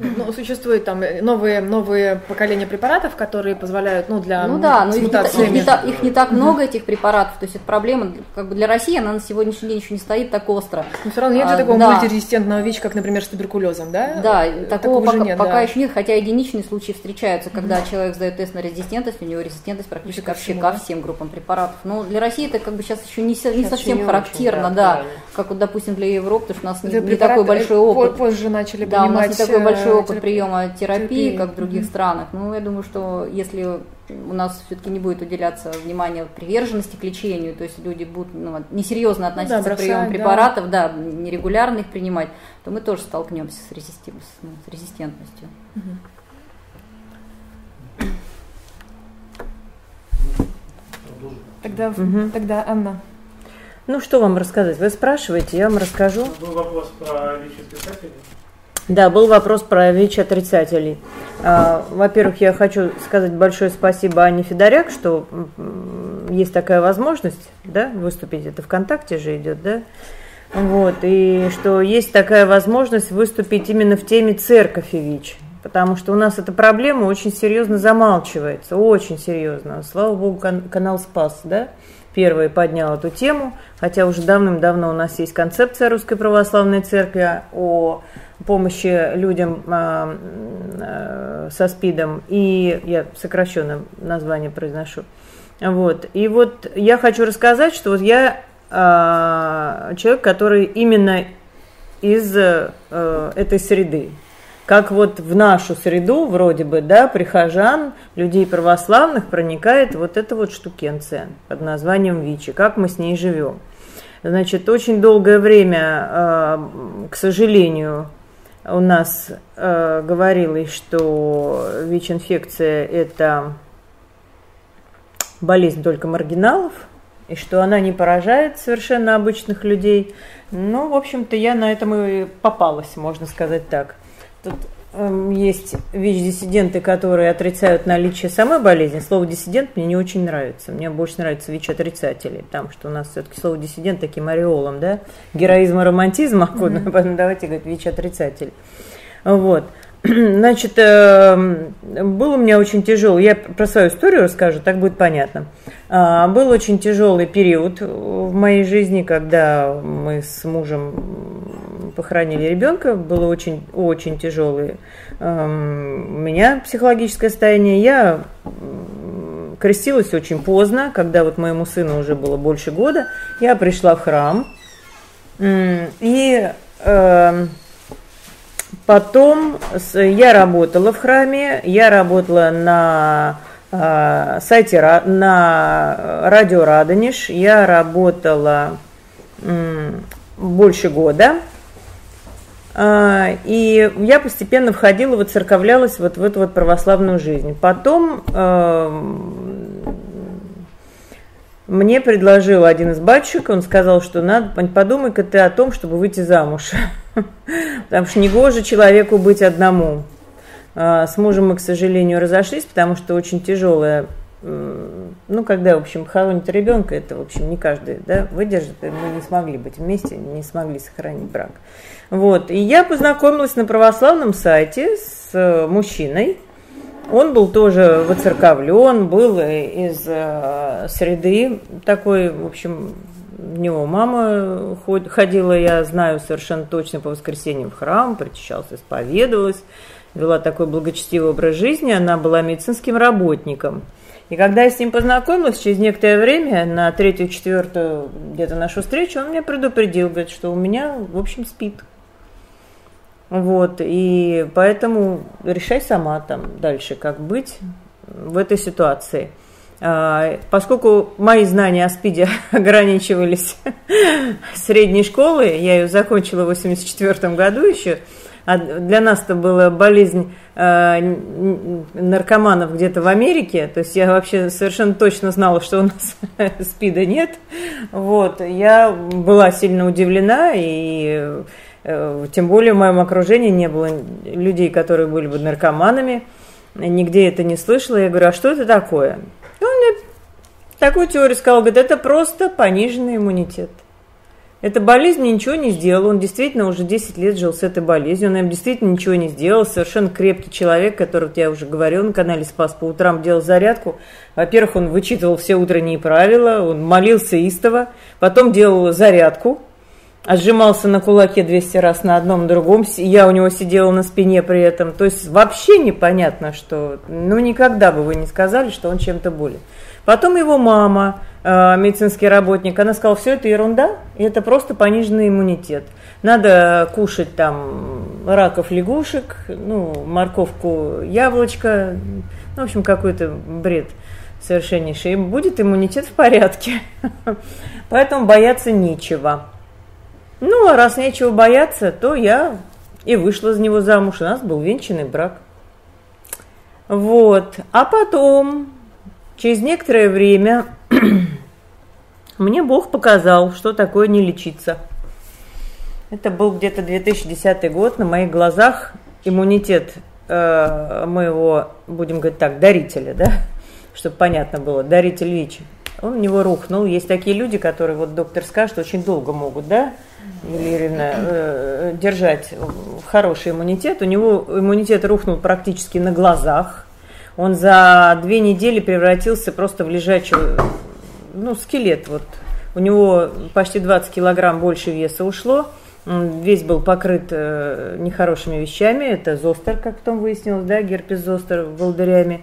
Ну, существуют там новые, новые поколения препаратов, которые позволяют, ну, для Ну да, но их не, их, не, так, их не так много, этих препаратов, то есть это проблема, как бы для России она на сегодняшний день еще не стоит так остро. Но все равно нет а, же такого да. мультирезистентного ВИЧ, как, например, с туберкулезом, да? Да, такого, пока, нет, пока да. еще нет, хотя единичные случаи встречаются, когда mm-hmm. человек сдает тест на резистентность, у него резистентность практически ко, всему, ко всем группам препаратов. Но для России это как бы сейчас еще не, сейчас не совсем не характерно, очень, да, да, как вот, допустим, для Европы, потому что у нас не, не такой большой опыт. Позже начали да, у нас не такой большой большой опыт приема терапии, как в других странах. Ну, я думаю, что если у нас все-таки не будет уделяться внимание приверженности к лечению, то есть люди будут ну, несерьезно относиться ну, да, бросать, к приему препаратов, да. да, нерегулярно их принимать, то мы тоже столкнемся с, резисти... Ну, с резистентностью. Тогда, угу. тогда Анна. Ну, что вам рассказать? Вы спрашиваете, я вам расскажу. Был вопрос про личность писателей. Да, был вопрос про ВИЧ-отрицателей. А, во-первых, я хочу сказать большое спасибо Анне Федоряк, что есть такая возможность да, выступить. Это ВКонтакте же идет, да? Вот, и что есть такая возможность выступить именно в теме церковь и ВИЧ. Потому что у нас эта проблема очень серьезно замалчивается, очень серьезно. Слава богу, канал Спас, да, первый поднял эту тему, хотя уже давным-давно у нас есть концепция Русской Православной Церкви о помощи людям а, а, со СПИДом, и я сокращенное название произношу. Вот. И вот я хочу рассказать, что вот я а, человек, который именно из этой среды. Как вот в нашу среду, вроде бы, да, прихожан, людей православных проникает вот эта вот штукенция под названием ВИЧи, как мы с ней живем. Значит, очень долгое время, к сожалению, у нас э, говорилось, что ВИЧ-инфекция – это болезнь только маргиналов, и что она не поражает совершенно обычных людей. Ну, в общем-то, я на этом и попалась, можно сказать так. Тут есть ВИЧ-диссиденты, которые отрицают наличие самой болезни. Слово «диссидент» мне не очень нравится. Мне больше нравится ВИЧ-отрицатели, потому что у нас все-таки слово «диссидент» таким ореолом, да? Героизм и романтизм, mm-hmm. давайте говорить ВИЧ-отрицатель. Вот. Значит, эм, был у меня очень тяжелый, я про свою историю расскажу, так будет понятно. А, был очень тяжелый период в моей жизни, когда мы с мужем похоронили ребенка, было очень, очень тяжелое эм, у меня психологическое состояние. Я крестилась очень поздно, когда вот моему сыну уже было больше года. Я пришла в храм, и эм, Потом я работала в храме, я работала на сайте, на радио Радонеж, я работала э, больше года. Э, и я постепенно входила, воцерковлялась вот в эту вот православную жизнь. Потом э, мне предложил один из батюшек, он сказал, что надо, подумай-ка ты о том, чтобы выйти замуж. Потому что негоже человеку быть одному. А, с мужем мы, к сожалению, разошлись, потому что очень тяжелая ну, когда, в общем, хоронят ребенка, это, в общем, не каждый да, выдержит, и мы не смогли быть вместе, не смогли сохранить брак. Вот, и я познакомилась на православном сайте с э, мужчиной, он был тоже воцерковлен, был из э, среды. Такой, в общем, у него мама ходила, я знаю совершенно точно, по воскресеньям в храм, причащалась, исповедовалась, вела такой благочестивый образ жизни, она была медицинским работником. И когда я с ним познакомилась, через некоторое время, на третью, четвертую где-то нашу встречу, он меня предупредил, говорит, что у меня, в общем, спит. Вот, и поэтому решай сама там дальше, как быть в этой ситуации. А, поскольку мои знания о СПИДе ограничивались средней школы, я ее закончила в 1984 году еще, а для нас это была болезнь э, наркоманов где-то в Америке, то есть я вообще совершенно точно знала, что у нас СПИДа нет. Вот, я была сильно удивлена и Э, тем более в моем окружении не было людей, которые были бы наркоманами. Нигде это не слышала. Я говорю, а что это такое? И он мне такую теорию сказал, говорит, это просто пониженный иммунитет. Эта болезнь ничего не сделала. Он действительно уже 10 лет жил с этой болезнью. Он им действительно ничего не сделал. Совершенно крепкий человек, который, я уже говорил, на канале «Спас» по утрам делал зарядку. Во-первых, он вычитывал все утренние правила, он молился истово, потом делал зарядку, отжимался на кулаке 200 раз на одном другом, я у него сидела на спине при этом. То есть вообще непонятно, что, ну никогда бы вы не сказали, что он чем-то болен. Потом его мама, медицинский работник, она сказала, все это ерунда, это просто пониженный иммунитет. Надо кушать там раков лягушек, ну, морковку, яблочко, ну, в общем, какой-то бред совершеннейший. И будет иммунитет в порядке. Поэтому бояться нечего. Ну, а раз нечего бояться, то я и вышла за него замуж. У нас был венчанный брак. Вот. А потом, через некоторое время, мне Бог показал, что такое не лечиться. Это был где-то 2010 год. На моих глазах иммунитет э, моего, будем говорить так, дарителя, да, чтобы понятно было, даритель ВИЧ, он в него рухнул. Есть такие люди, которые, вот доктор скажет, очень долго могут, да, Юлия э, держать хороший иммунитет. У него иммунитет рухнул практически на глазах. Он за две недели превратился просто в лежачий, ну, скелет. Вот. У него почти 20 килограмм больше веса ушло. Весь был покрыт э, нехорошими вещами. Это зостер, как потом выяснилось, да, герпес зостер волдырями.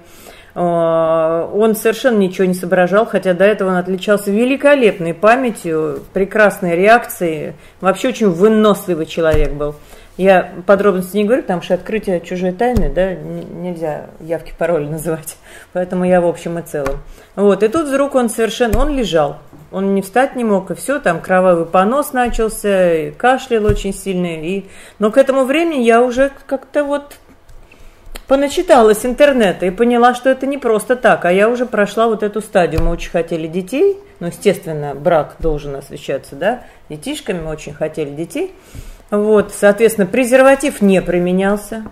А, он совершенно ничего не соображал, хотя до этого он отличался великолепной памятью, прекрасной реакцией. Вообще очень выносливый человек был. Я подробности не говорю, потому что открытие чужой тайны, да, нельзя явки пароли называть. Поэтому я в общем и целом. Вот, и тут вдруг он совершенно, он лежал. Он не встать не мог, и все, там кровавый понос начался, и кашлял очень сильно. И... Но к этому времени я уже как-то вот поначиталась интернета и поняла, что это не просто так, а я уже прошла вот эту стадию. Мы очень хотели детей, ну, естественно, брак должен освещаться, да, детишками мы очень хотели детей. Вот, соответственно, презерватив не применялся.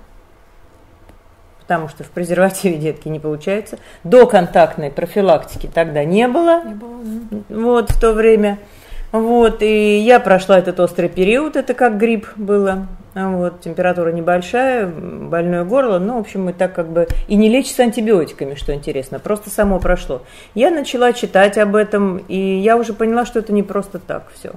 потому что в презервативе детки не получается. До контактной профилактики тогда не было, не было вот в то время. Вот, и я прошла этот острый период, это как грипп было. Вот, температура небольшая, больное горло, ну, в общем, мы так как бы и не лечится антибиотиками, что интересно, просто само прошло. Я начала читать об этом, и я уже поняла, что это не просто так все.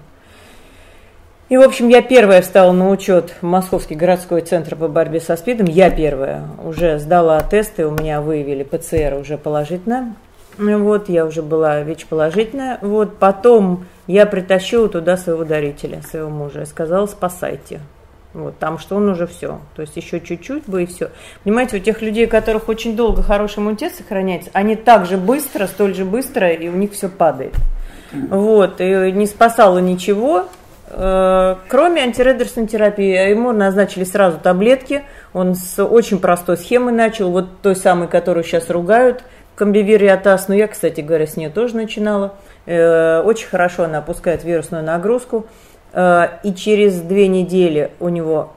И, в общем, я первая встала на учет в Московский городской центр по борьбе со СПИДом. Я первая уже сдала тесты, у меня выявили ПЦР уже положительно. Вот, я уже была ВИЧ-положительная. Вот, потом я притащила туда своего дарителя, своего мужа. Я сказала, спасайте. Вот, там что он уже все. То есть еще чуть-чуть бы и все. Понимаете, у тех людей, у которых очень долго хороший иммунитет сохраняется, они так же быстро, столь же быстро, и у них все падает. Вот, и не спасало ничего. Э, кроме антиреверсной терапии, ему назначили сразу таблетки. Он с очень простой схемы начал, вот той самой, которую сейчас ругают, комбивириатаз. Но я, кстати говоря, с нее тоже начинала. Э, очень хорошо она опускает вирусную нагрузку. Э, и через две недели у него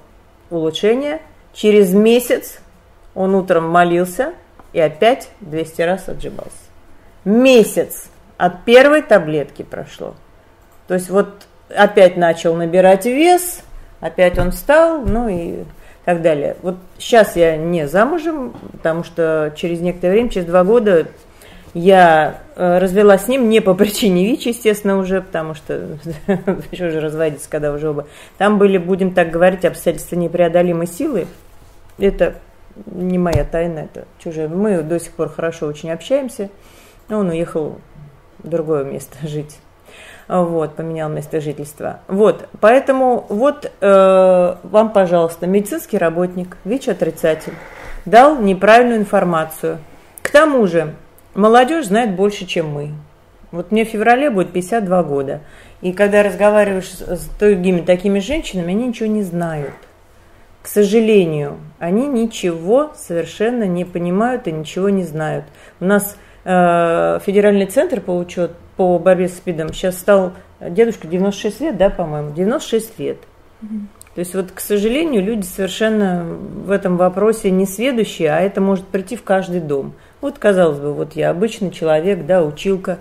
улучшение. Через месяц он утром молился и опять 200 раз отжимался. Месяц от первой таблетки прошло. То есть вот опять начал набирать вес, опять он встал, ну и так далее. Вот сейчас я не замужем, потому что через некоторое время, через два года я э, развелась с ним не по причине ВИЧ, естественно, уже, потому что еще же разводиться, когда уже оба. Там были, будем так говорить, обстоятельства непреодолимой силы. Это не моя тайна, это чужая. Мы до сих пор хорошо очень общаемся. Он уехал в другое место жить вот, поменял место жительства. Вот, поэтому вот э, вам, пожалуйста, медицинский работник, ВИЧ-отрицатель, дал неправильную информацию. К тому же, молодежь знает больше, чем мы. Вот мне в феврале будет 52 года. И когда разговариваешь с другими такими женщинами, они ничего не знают. К сожалению, они ничего совершенно не понимают и ничего не знают. У нас э, федеральный центр по учету по борьбе с СПИДом сейчас стал дедушка 96 лет, да, по-моему, 96 лет. Угу. То есть вот, к сожалению, люди совершенно в этом вопросе не сведущие, а это может прийти в каждый дом. Вот, казалось бы, вот я обычный человек, да, училка,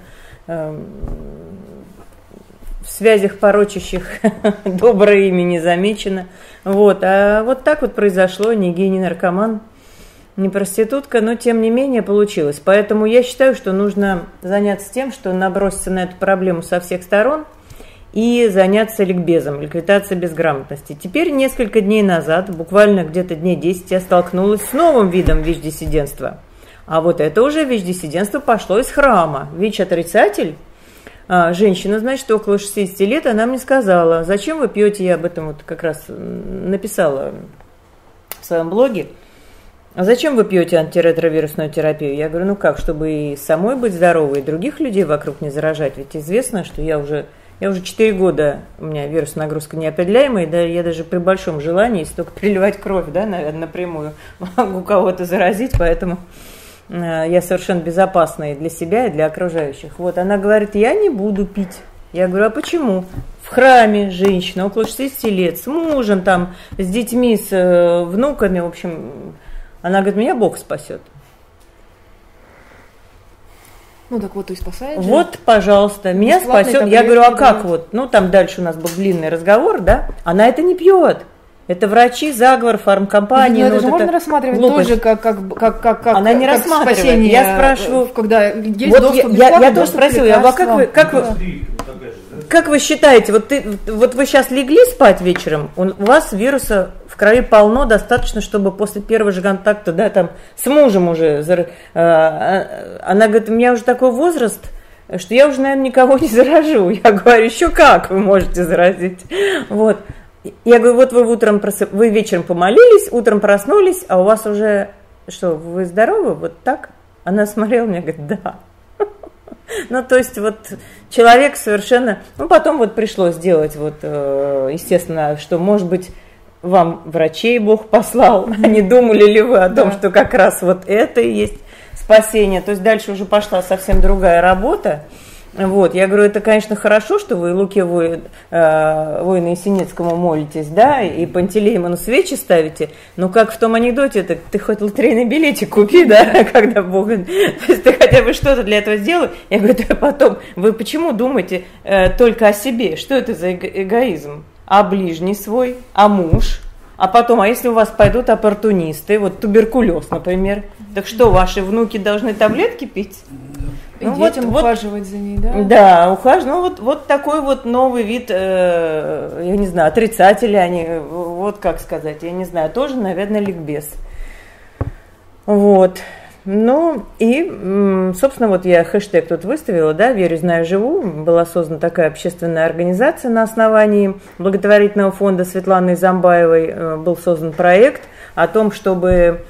э, в связях порочащих доброе имя не замечено. Вот, а вот так вот произошло, не гей, не наркоман – не проститутка, но тем не менее получилось. Поэтому я считаю, что нужно заняться тем, что наброситься на эту проблему со всех сторон и заняться ликбезом, ликвидацией безграмотности. Теперь несколько дней назад, буквально где-то дней 10, я столкнулась с новым видом ВИЧ-диссидентства. А вот это уже ВИЧ-диссидентство пошло из храма. ВИЧ-отрицатель а, женщина, значит, около 60 лет, она мне сказала, зачем вы пьете, я об этом вот как раз написала в своем блоге, а зачем вы пьете антиретровирусную терапию? Я говорю, ну как, чтобы и самой быть здоровой, и других людей вокруг не заражать. Ведь известно, что я уже, я уже 4 года, у меня вирус нагрузка неопределяемая, да, я даже при большом желании, если только приливать кровь, да, наверное, напрямую, могу кого-то заразить, поэтому э, я совершенно безопасна и для себя, и для окружающих. Вот, она говорит, я не буду пить. Я говорю, а почему? В храме женщина около 60 лет, с мужем там, с детьми, с э, внуками, в общем, она говорит, меня Бог спасет. Ну так вот и спасает. Же. Вот, пожалуйста, меня спасет. Я говорю, а как вот? Ну там дальше у нас был длинный разговор, да? Она это не пьет. Это врачи, заговор, фармкомпании. Но ну, это же можно рассматривать глупость. тоже как, как, как, как, как Она не как рассматривает. Спасение, я спрашиваю, когда есть вот доступ я, я, я тоже спросила, я, а как вы, как вы, как вы считаете, вот, ты, вот вы сейчас легли спать вечером, у вас вируса крови полно, достаточно, чтобы после первого же контакта, да, там, с мужем уже, э, а, она говорит, у меня уже такой возраст, что я уже, наверное, никого не заражу. Я говорю, еще как вы можете заразить? Вот. Я говорю, вот вы утром просып... вы вечером помолились, утром проснулись, а у вас уже что, вы здоровы? Вот так? Она смотрела мне, говорит, да. Ну, то есть вот человек совершенно... Ну, потом вот пришлось сделать вот, э, естественно, что, может быть, вам врачей Бог послал, а не думали ли вы о том, что как раз вот это и есть спасение. То есть дальше уже пошла совсем другая работа. Вот, я говорю, это, конечно, хорошо, что вы Луке воин, э, воина Есенинскому молитесь, да, и Пантелеймону свечи ставите, но как в том анекдоте, так ты хоть лотерейный билетик купи, да, когда Бог, то есть ты хотя бы что-то для этого сделай. Я говорю, да потом, вы почему думаете э, только о себе? Что это за эго- эгоизм? А ближний свой? А муж? А потом, а если у вас пойдут оппортунисты, вот туберкулез, например, так что, ваши внуки должны таблетки пить? Ну, вот, ухаживать вот, за ней, да? Да, ухаживать. Ну, вот, вот такой вот новый вид, э, я не знаю, отрицатели они, вот как сказать, я не знаю, тоже, наверное, ликбез. Вот. Ну, и, собственно, вот я хэштег тут выставила, да, «Верю, знаю, живу». Была создана такая общественная организация на основании благотворительного фонда Светланы Замбаевой. Э, был создан проект о том, чтобы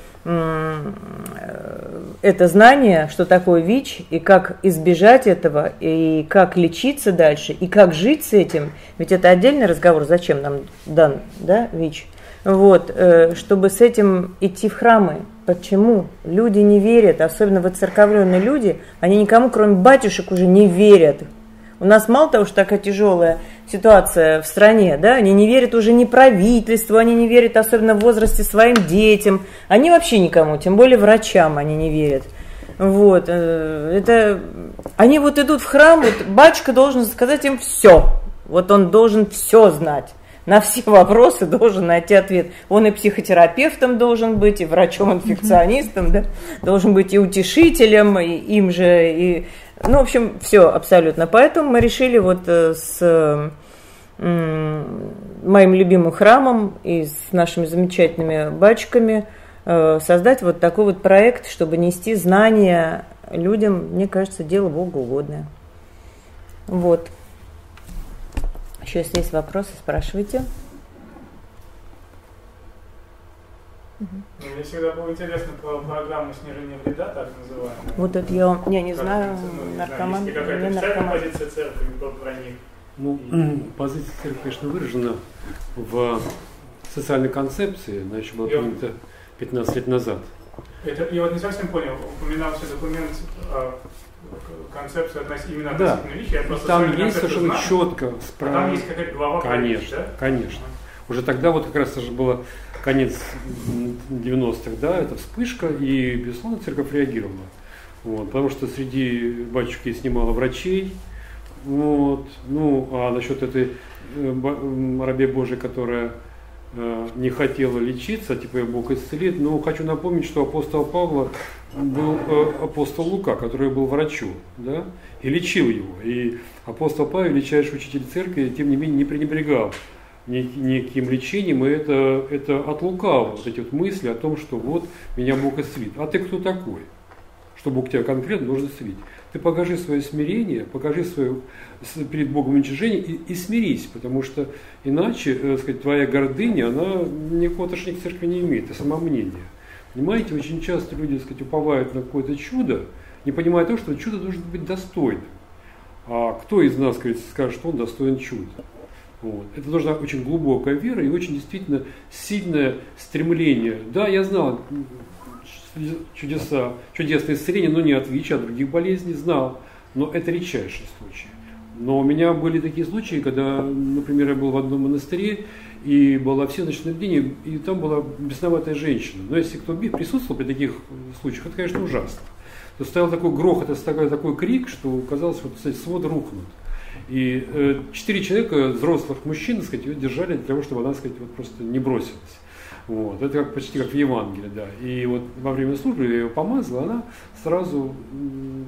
это знание, что такое ВИЧ, и как избежать этого, и как лечиться дальше, и как жить с этим. Ведь это отдельный разговор, зачем нам дан да, ВИЧ. Вот, э, чтобы с этим идти в храмы. Почему? Люди не верят, особенно выцерковленные люди, они никому, кроме батюшек, уже не верят. У нас мало того, что такая тяжелая ситуация в стране, да, они не верят уже ни правительству, они не верят особенно в возрасте своим детям, они вообще никому, тем более врачам они не верят. Вот, э, это, они вот идут в храм, вот батюшка должен сказать им все, вот он должен все знать на все вопросы должен найти ответ. Он и психотерапевтом должен быть, и врачом-инфекционистом, да, должен быть и утешителем, и им же, и ну, в общем, все абсолютно. Поэтому мы решили вот э, с моим любимым храмом и с нашими замечательными батчиками э, создать вот такой вот проект, чтобы нести знания людям, мне кажется, дело Богу угодное. Вот. Еще если есть вопросы, спрашивайте. Мне всегда было интересно про программу снижения вреда, так называемую. Вот это я, я не знаю, ну, наркоман, не какая-то наркоман. позиция церкви про них. Ну, позиция церкви, конечно, выражена в социальной концепции, она еще была принята 15 лет назад. Это, я вот не совсем понял, упоминался документ а, концепция именно да. относительно я просто Там есть совершенно знаю. четко справа. А там есть какая-то глава Конечно, ВИЧ, да? конечно. Уже тогда вот как раз это же было конец 90-х, да, это вспышка, и, безусловно, церковь реагировала. Вот, потому что среди батюшки снимала врачей, вот, ну, а насчет этой э, рабе Божией, которая э, не хотела лечиться, типа Бог исцелит, но хочу напомнить, что апостол Павла был э, апостол Лука, который был врачом, да, и лечил его. И апостол Павел, величайший учитель церкви, тем не менее не пренебрегал неким лечением, и это, это от лукавого, вот эти вот мысли о том, что вот меня Бог исцелит. А ты кто такой? Что Бог тебя конкретно должен исцелить. Ты покажи свое смирение, покажи свое перед Богом уничижение и, и смирись, потому что иначе, так э, сказать, твоя гордыня, она никакого отношения к церкви не имеет, это самомнение. Понимаете, очень часто люди, так сказать, уповают на какое-то чудо, не понимая того, что чудо должно быть достойным. А кто из нас, говорит, скажет, что он достоин чуда? Вот. Это должна очень глубокая вера и очень действительно сильное стремление. Да, я знал чудеса, чудесные исцеления, но не от ВИЧ, а от других болезней знал. Но это редчайшие случаи. Но у меня были такие случаи, когда, например, я был в одном монастыре, и была всеночное бдение, и там была бесноватая женщина. Но если кто присутствовал при таких случаях, это, конечно, ужасно. То стоял такой грохот, такой, такой крик, что казалось, вот, кстати, свод рухнут. И э, четыре человека, взрослых мужчин, так сказать, ее держали для того, чтобы она, так сказать, вот просто не бросилась. Вот. Это как, почти как в Евангелии, да. И вот во время службы я ее помазала, она сразу,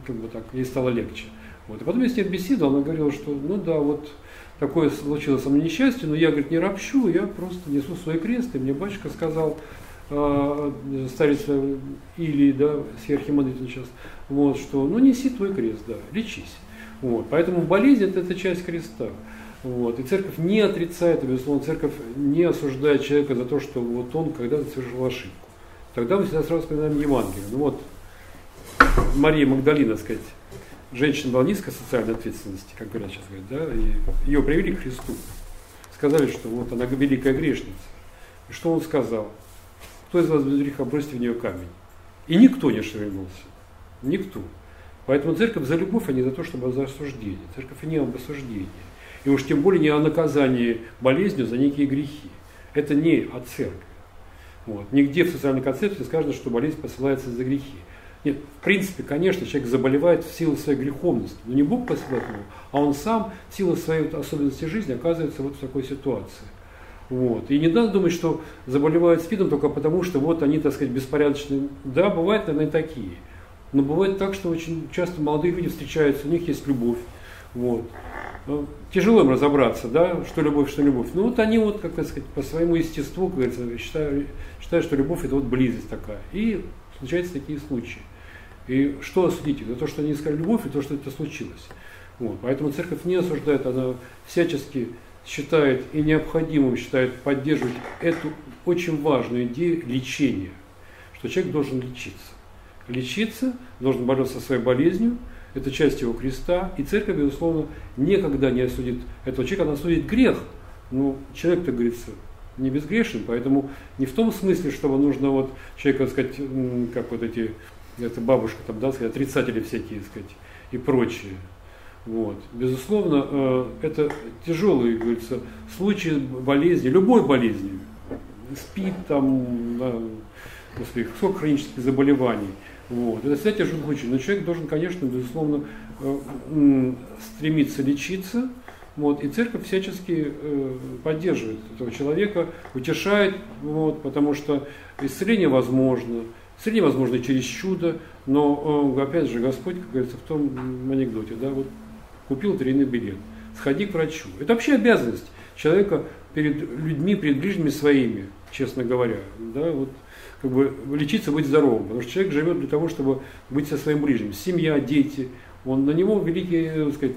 как бы так, ей стало легче. Вот. И потом я с ней беседовал, она говорила, что ну да, вот такое случилось со мной несчастье, но я, говорит, не ропщу, я просто несу свой крест, и мне батюшка сказал, э, старец или, да, сверхимандрит сейчас, вот, что ну неси твой крест, да, лечись. Вот. Поэтому болезнь это, это часть креста. Вот. И церковь не отрицает, безусловно, церковь не осуждает человека за то, что вот он когда-то совершил ошибку. Тогда мы всегда сразу вспоминаем Евангелие. Ну вот, Мария Магдалина, сказать, женщина была низкой социальной ответственности, как говорят сейчас, говорят, да, и ее привели к Христу. Сказали, что вот она великая грешница. И что он сказал? Кто из вас без греха, бросьте в нее камень. И никто не шевельнулся. Никто. Поэтому церковь за любовь, а не за то, чтобы за осуждение. Церковь не об осуждении. И уж тем более не о наказании болезнью за некие грехи. Это не от церкви. Вот. Нигде в социальной концепции сказано, что болезнь посылается за грехи. Нет, в принципе, конечно, человек заболевает в силу своей греховности, но не Бог посылает его, а он сам в силу своей вот особенности жизни оказывается вот в такой ситуации. Вот. И не надо думать, что заболевают СПИДом только потому, что вот они, так сказать, беспорядочные. Да, бывают, наверное, и такие. Но бывает так, что очень часто молодые люди встречаются, у них есть любовь. Вот. Тяжело им разобраться, да, что любовь, что любовь. Ну вот они вот, как сказать, по своему естеству, как говорится, считают, считают, что любовь это вот близость такая. И случаются такие случаи. И что осудить? Это то, что они искали любовь, и то, что это случилось. Вот. Поэтому церковь не осуждает, она всячески считает и необходимым считает поддерживать эту очень важную идею лечения, что человек должен лечиться. Лечиться, должен бороться со своей болезнью, это часть его креста, и церковь, безусловно, никогда не осудит этого человека, она осудит грех. Ну, человек-то, говорится, не безгрешен, поэтому не в том смысле, что нужно вот человека, так сказать, как вот эти, это бабушка там, да, сказать, отрицатели всякие, так сказать, и прочие. Вот. Безусловно, э, это тяжелые, говорится, случаи болезни, любой болезни, спит там, да, сколько хронических заболеваний. Вот. Это тяжелый случай. Но человек должен, конечно, безусловно, э, стремиться лечиться, вот, и церковь всячески э, поддерживает этого человека, утешает, вот, потому что исцеление возможно, исцеление возможно через чудо, но э, опять же Господь, как говорится в том анекдоте, да, вот купил тройный билет, сходи к врачу. Это вообще обязанность человека перед людьми, перед ближними своими, честно говоря. Да, вот, как бы лечиться, быть здоровым, потому что человек живет для того, чтобы быть со своим ближним. Семья, дети, он, на него великий, так сказать,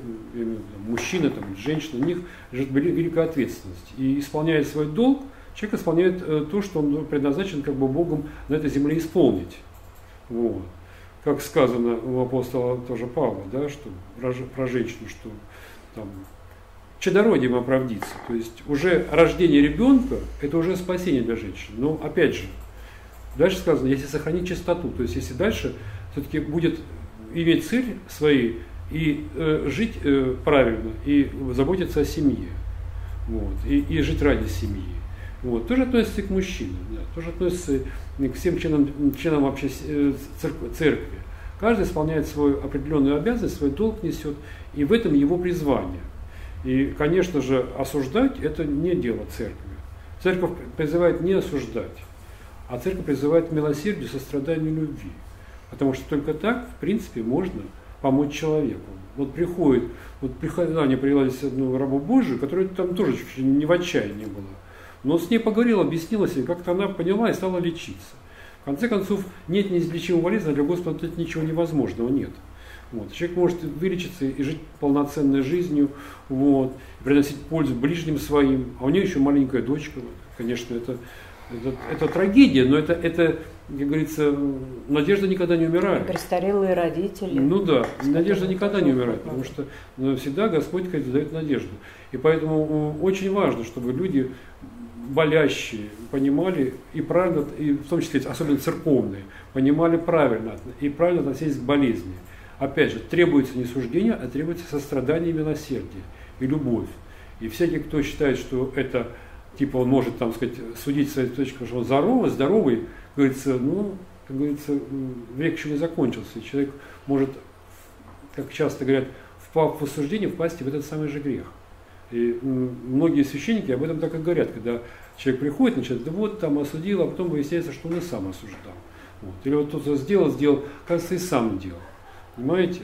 мужчина, там, женщина, у них великая ответственность. И исполняя свой долг, человек исполняет э, то, что он предназначен как бы Богом на этой земле исполнить. Вот. Как сказано у апостола тоже Павла, да, что про, про женщину, что там чадородием оправдиться. То есть уже рождение ребенка – это уже спасение для женщины. Но опять же, дальше сказано, если сохранить чистоту, то есть если дальше все-таки будет иметь цель свои и э, жить э, правильно, и заботиться о семье, вот, и, и жить ради семьи. Вот. Тоже относится и к мужчинам, да, тоже относится к всем членам, членам вообще э, церкви. Каждый исполняет свою определенную обязанность, свой долг несет, и в этом его призвание. И, конечно же, осуждать это не дело церкви. Церковь призывает не осуждать, а церковь призывает к милосердию, состраданию, любви. Потому что только так, в принципе, можно помочь человеку. Вот приходит, вот приходит, они привела здесь одну рабу Божию, которая там тоже чуть не в отчаянии была. Но с ней поговорил, объяснилась, и как-то она поняла и стала лечиться. В конце концов, нет неизлечимого болезни, для Господа тут ничего невозможного нет. Вот. Человек может вылечиться и жить полноценной жизнью, вот, приносить пользу ближним своим, а у нее еще маленькая дочка. Конечно, это, это, это трагедия, но это, это как говорится, надежда никогда не умирает. Престарелые родители. Ну да, надежда никогда не умирает, потому что всегда Господь как дает надежду. И поэтому очень важно, чтобы люди болящие понимали и правильно, и в том числе особенно церковные, понимали правильно и правильно относились к болезни. Опять же, требуется не суждение, а требуется сострадание и милосердие, и любовь. И всякий, кто считает, что это, типа, он может, там сказать, судить с этой точки, что он здоровый, здоровый, говорится, ну, как говорится, век еще не закончился, и человек может, как часто говорят, впав в осуждение, впасть в этот самый же грех. И многие священники об этом так и говорят, когда человек приходит, начинает, да вот там осудил, а потом выясняется, что он и сам осуждал. Вот. Или вот кто-то сделал, сделал, кажется, и сам делал. Понимаете?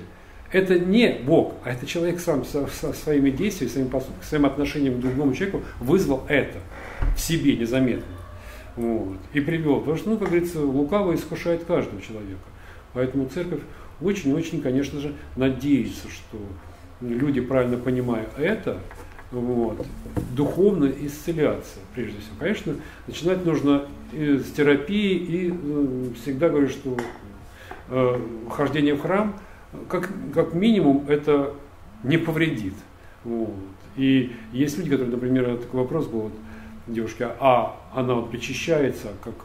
Это не Бог, а это человек сам со, со своими действиями, своим поступком, своим отношением к другому человеку вызвал это в себе незаметно. Вот, и привел. Потому что, ну, как говорится, лукаво искушает каждого человека. Поэтому церковь очень-очень, конечно же, надеется, что люди, правильно понимая это, вот, духовно исцеляться, прежде всего. Конечно, начинать нужно с терапии, и э, всегда говорю, что э, хождение в храм, как, как минимум, это не повредит. Вот. И есть люди, которые, например, такой вопрос был, вот, девушки, а она вот причащается, как,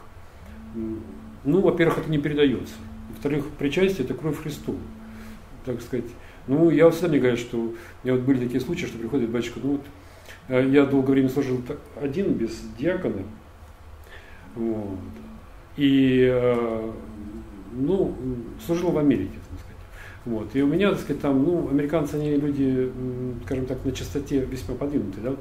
ну, во-первых, это не передается. Во-вторых, причастие – это кровь Христу. так сказать, ну, я всегда мне говорят, что меня вот были такие случаи, что приходит батюшка, ну вот, э, я долгое время служил один, без диакона, вот, и, э, ну, служил в Америке. Вот. И у меня, так сказать, там, ну, американцы, они люди, скажем так, на частоте весьма подвинутые, да, вот,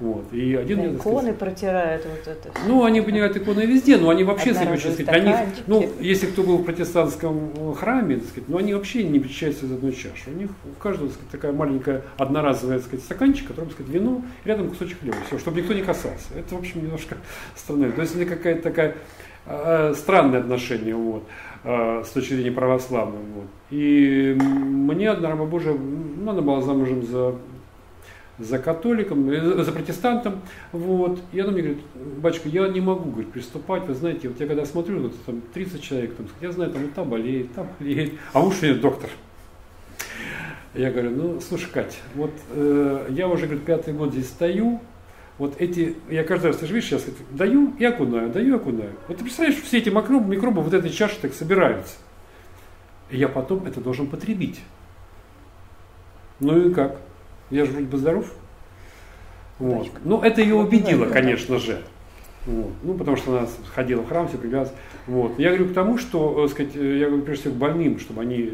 вот. И один да, иконы сказать, протирают вот это. Ну, они понимают иконы везде, но они вообще, сказать, очень, сказать, они, ну, если кто был в протестантском храме, так сказать, ну, они вообще не причащаются из одной чаши. У них у каждого, так сказать, такая маленькая одноразовая, так сказать, стаканчик, в котором, так сказать, вино, рядом кусочек хлеба, все, чтобы никто не касался. Это, в общем, немножко странно. То есть это какая-то такая э, странное отношение, вот э, с точки зрения православного. Вот. И мне одна раба Божия, ну, она была замужем за за католиком, э, за протестантом, вот, и она мне говорит, батюшка, я не могу, говорит, приступать, вы знаете, вот я когда смотрю, вот там 30 человек, там, я знаю, там, вот там болеет, там болеет, а муж у доктор. Я говорю, ну, слушай, Кать, вот э, я уже, говорит, пятый год здесь стою, вот эти, я каждый раз, ты же видишь, сейчас даю и окунаю, даю и окунаю. Вот ты представляешь, все эти микробы, микробы вот этой чаши так собираются. И я потом это должен потребить. Ну и как? Я же вроде бы здоров. Вот. Ну, это ее убедило, конечно же. Вот. Ну, потому что она ходила в храм, все привязывалась. Вот. Я говорю к тому, что, э, сказать, э, я говорю прежде всего к больным, чтобы они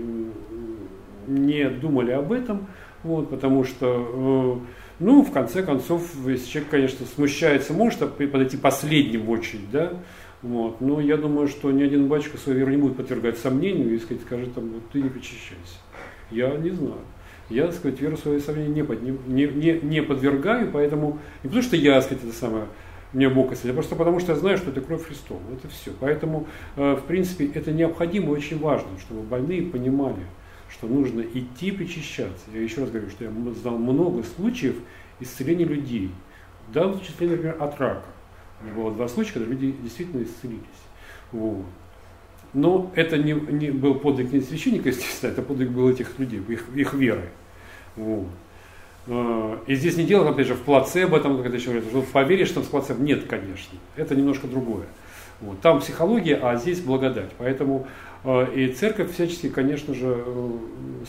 не думали об этом, вот, потому что, э, ну, в конце концов, если человек, конечно, смущается, может подойти последним в очередь, да, вот, но я думаю, что ни один батюшка свою веру не будет подвергать сомнению и сказать, скажет там, вот ты не причащайся. Я не знаю я, так сказать, веру своей сомнения не, под, не, не, не подвергаю, поэтому не потому что я, так сказать, это самое, мне Бог осветил, а просто потому что я знаю, что это кровь Христова. Это все. Поэтому, э, в принципе, это необходимо и очень важно, чтобы больные понимали, что нужно идти причащаться. Я еще раз говорю, что я знал много случаев исцеления людей. В данном числе, например, от рака. У меня было два случая, когда люди действительно исцелились. Вот. Но это не, не был подвиг не священника, естественно, это подвиг был этих людей, их, их веры. Вот. А, и здесь не дело, опять же, в плацебо, там, как еще говорят, что поверишь там с плацебо. Нет, конечно. Это немножко другое. Вот. Там психология, а здесь благодать. Поэтому а, и церковь всячески, конечно же, э,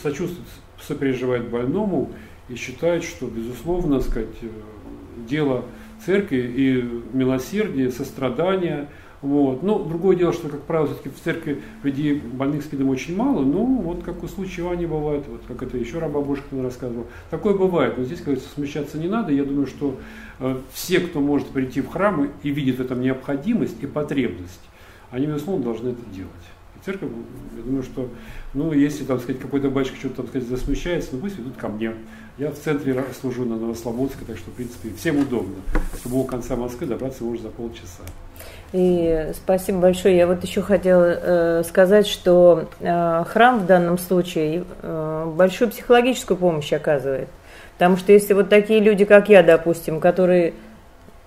сочувствует, сопереживает больному и считает, что, безусловно, сказать, э, дело церкви и милосердие, сострадание – вот. Но другое дело, что, как правило, все-таки в церкви людей больных спидом очень мало, но вот как у случая Вани бывает, вот как это еще раба Божкина рассказывал, такое бывает, но здесь, говорится, смущаться не надо, я думаю, что э, все, кто может прийти в храм и видит в этом необходимость и потребность, они, безусловно, должны это делать. И церковь, я думаю, что, ну, если, там сказать, какой-то батюшка что-то, там сказать, засмущается, ну, пусть идут ко мне. Я в центре служу на Новослободске, так что, в принципе, всем удобно. С любого конца Москвы добраться можно за полчаса. И спасибо большое. Я вот еще хотела э, сказать, что э, храм в данном случае э, большую психологическую помощь оказывает. Потому что если вот такие люди, как я, допустим, которые,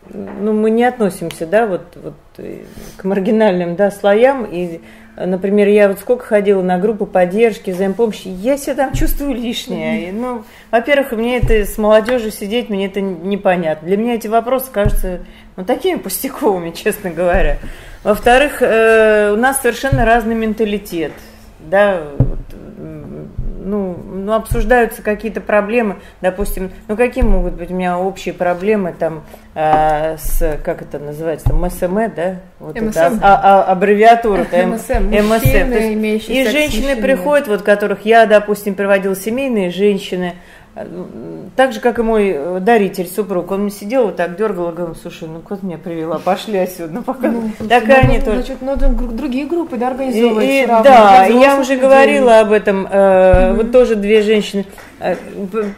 ну, мы не относимся, да, вот, вот э, к маргинальным, да, слоям, и Например, я вот сколько ходила на группы поддержки, взаимопомощи, я себя там чувствую лишнее. Ну, во-первых, мне это с молодежью сидеть, мне это непонятно. Для меня эти вопросы кажутся ну, такими пустяковыми, честно говоря. Во-вторых, э, у нас совершенно разный менталитет. Да, ну, ну, обсуждаются какие-то проблемы, допустим, ну, какие могут быть у меня общие проблемы там а, с, как это называется, там, МСМ, да? Вот МСМ. Это, а, а, аббревиатура. МСМ. МСМ. И женщины приходят, вот которых я, допустим, приводила семейные женщины, так же, как и мой э, даритель, супруг, он сидел вот так, дергал, говорил, слушай, ну кот меня привела, пошли отсюда, ну пока. Ну, так надо, они тоже. Значит, надо другие группы, да, организовывать. И, и, да, я уже говорила об этом, э, угу. вот тоже две женщины. Э,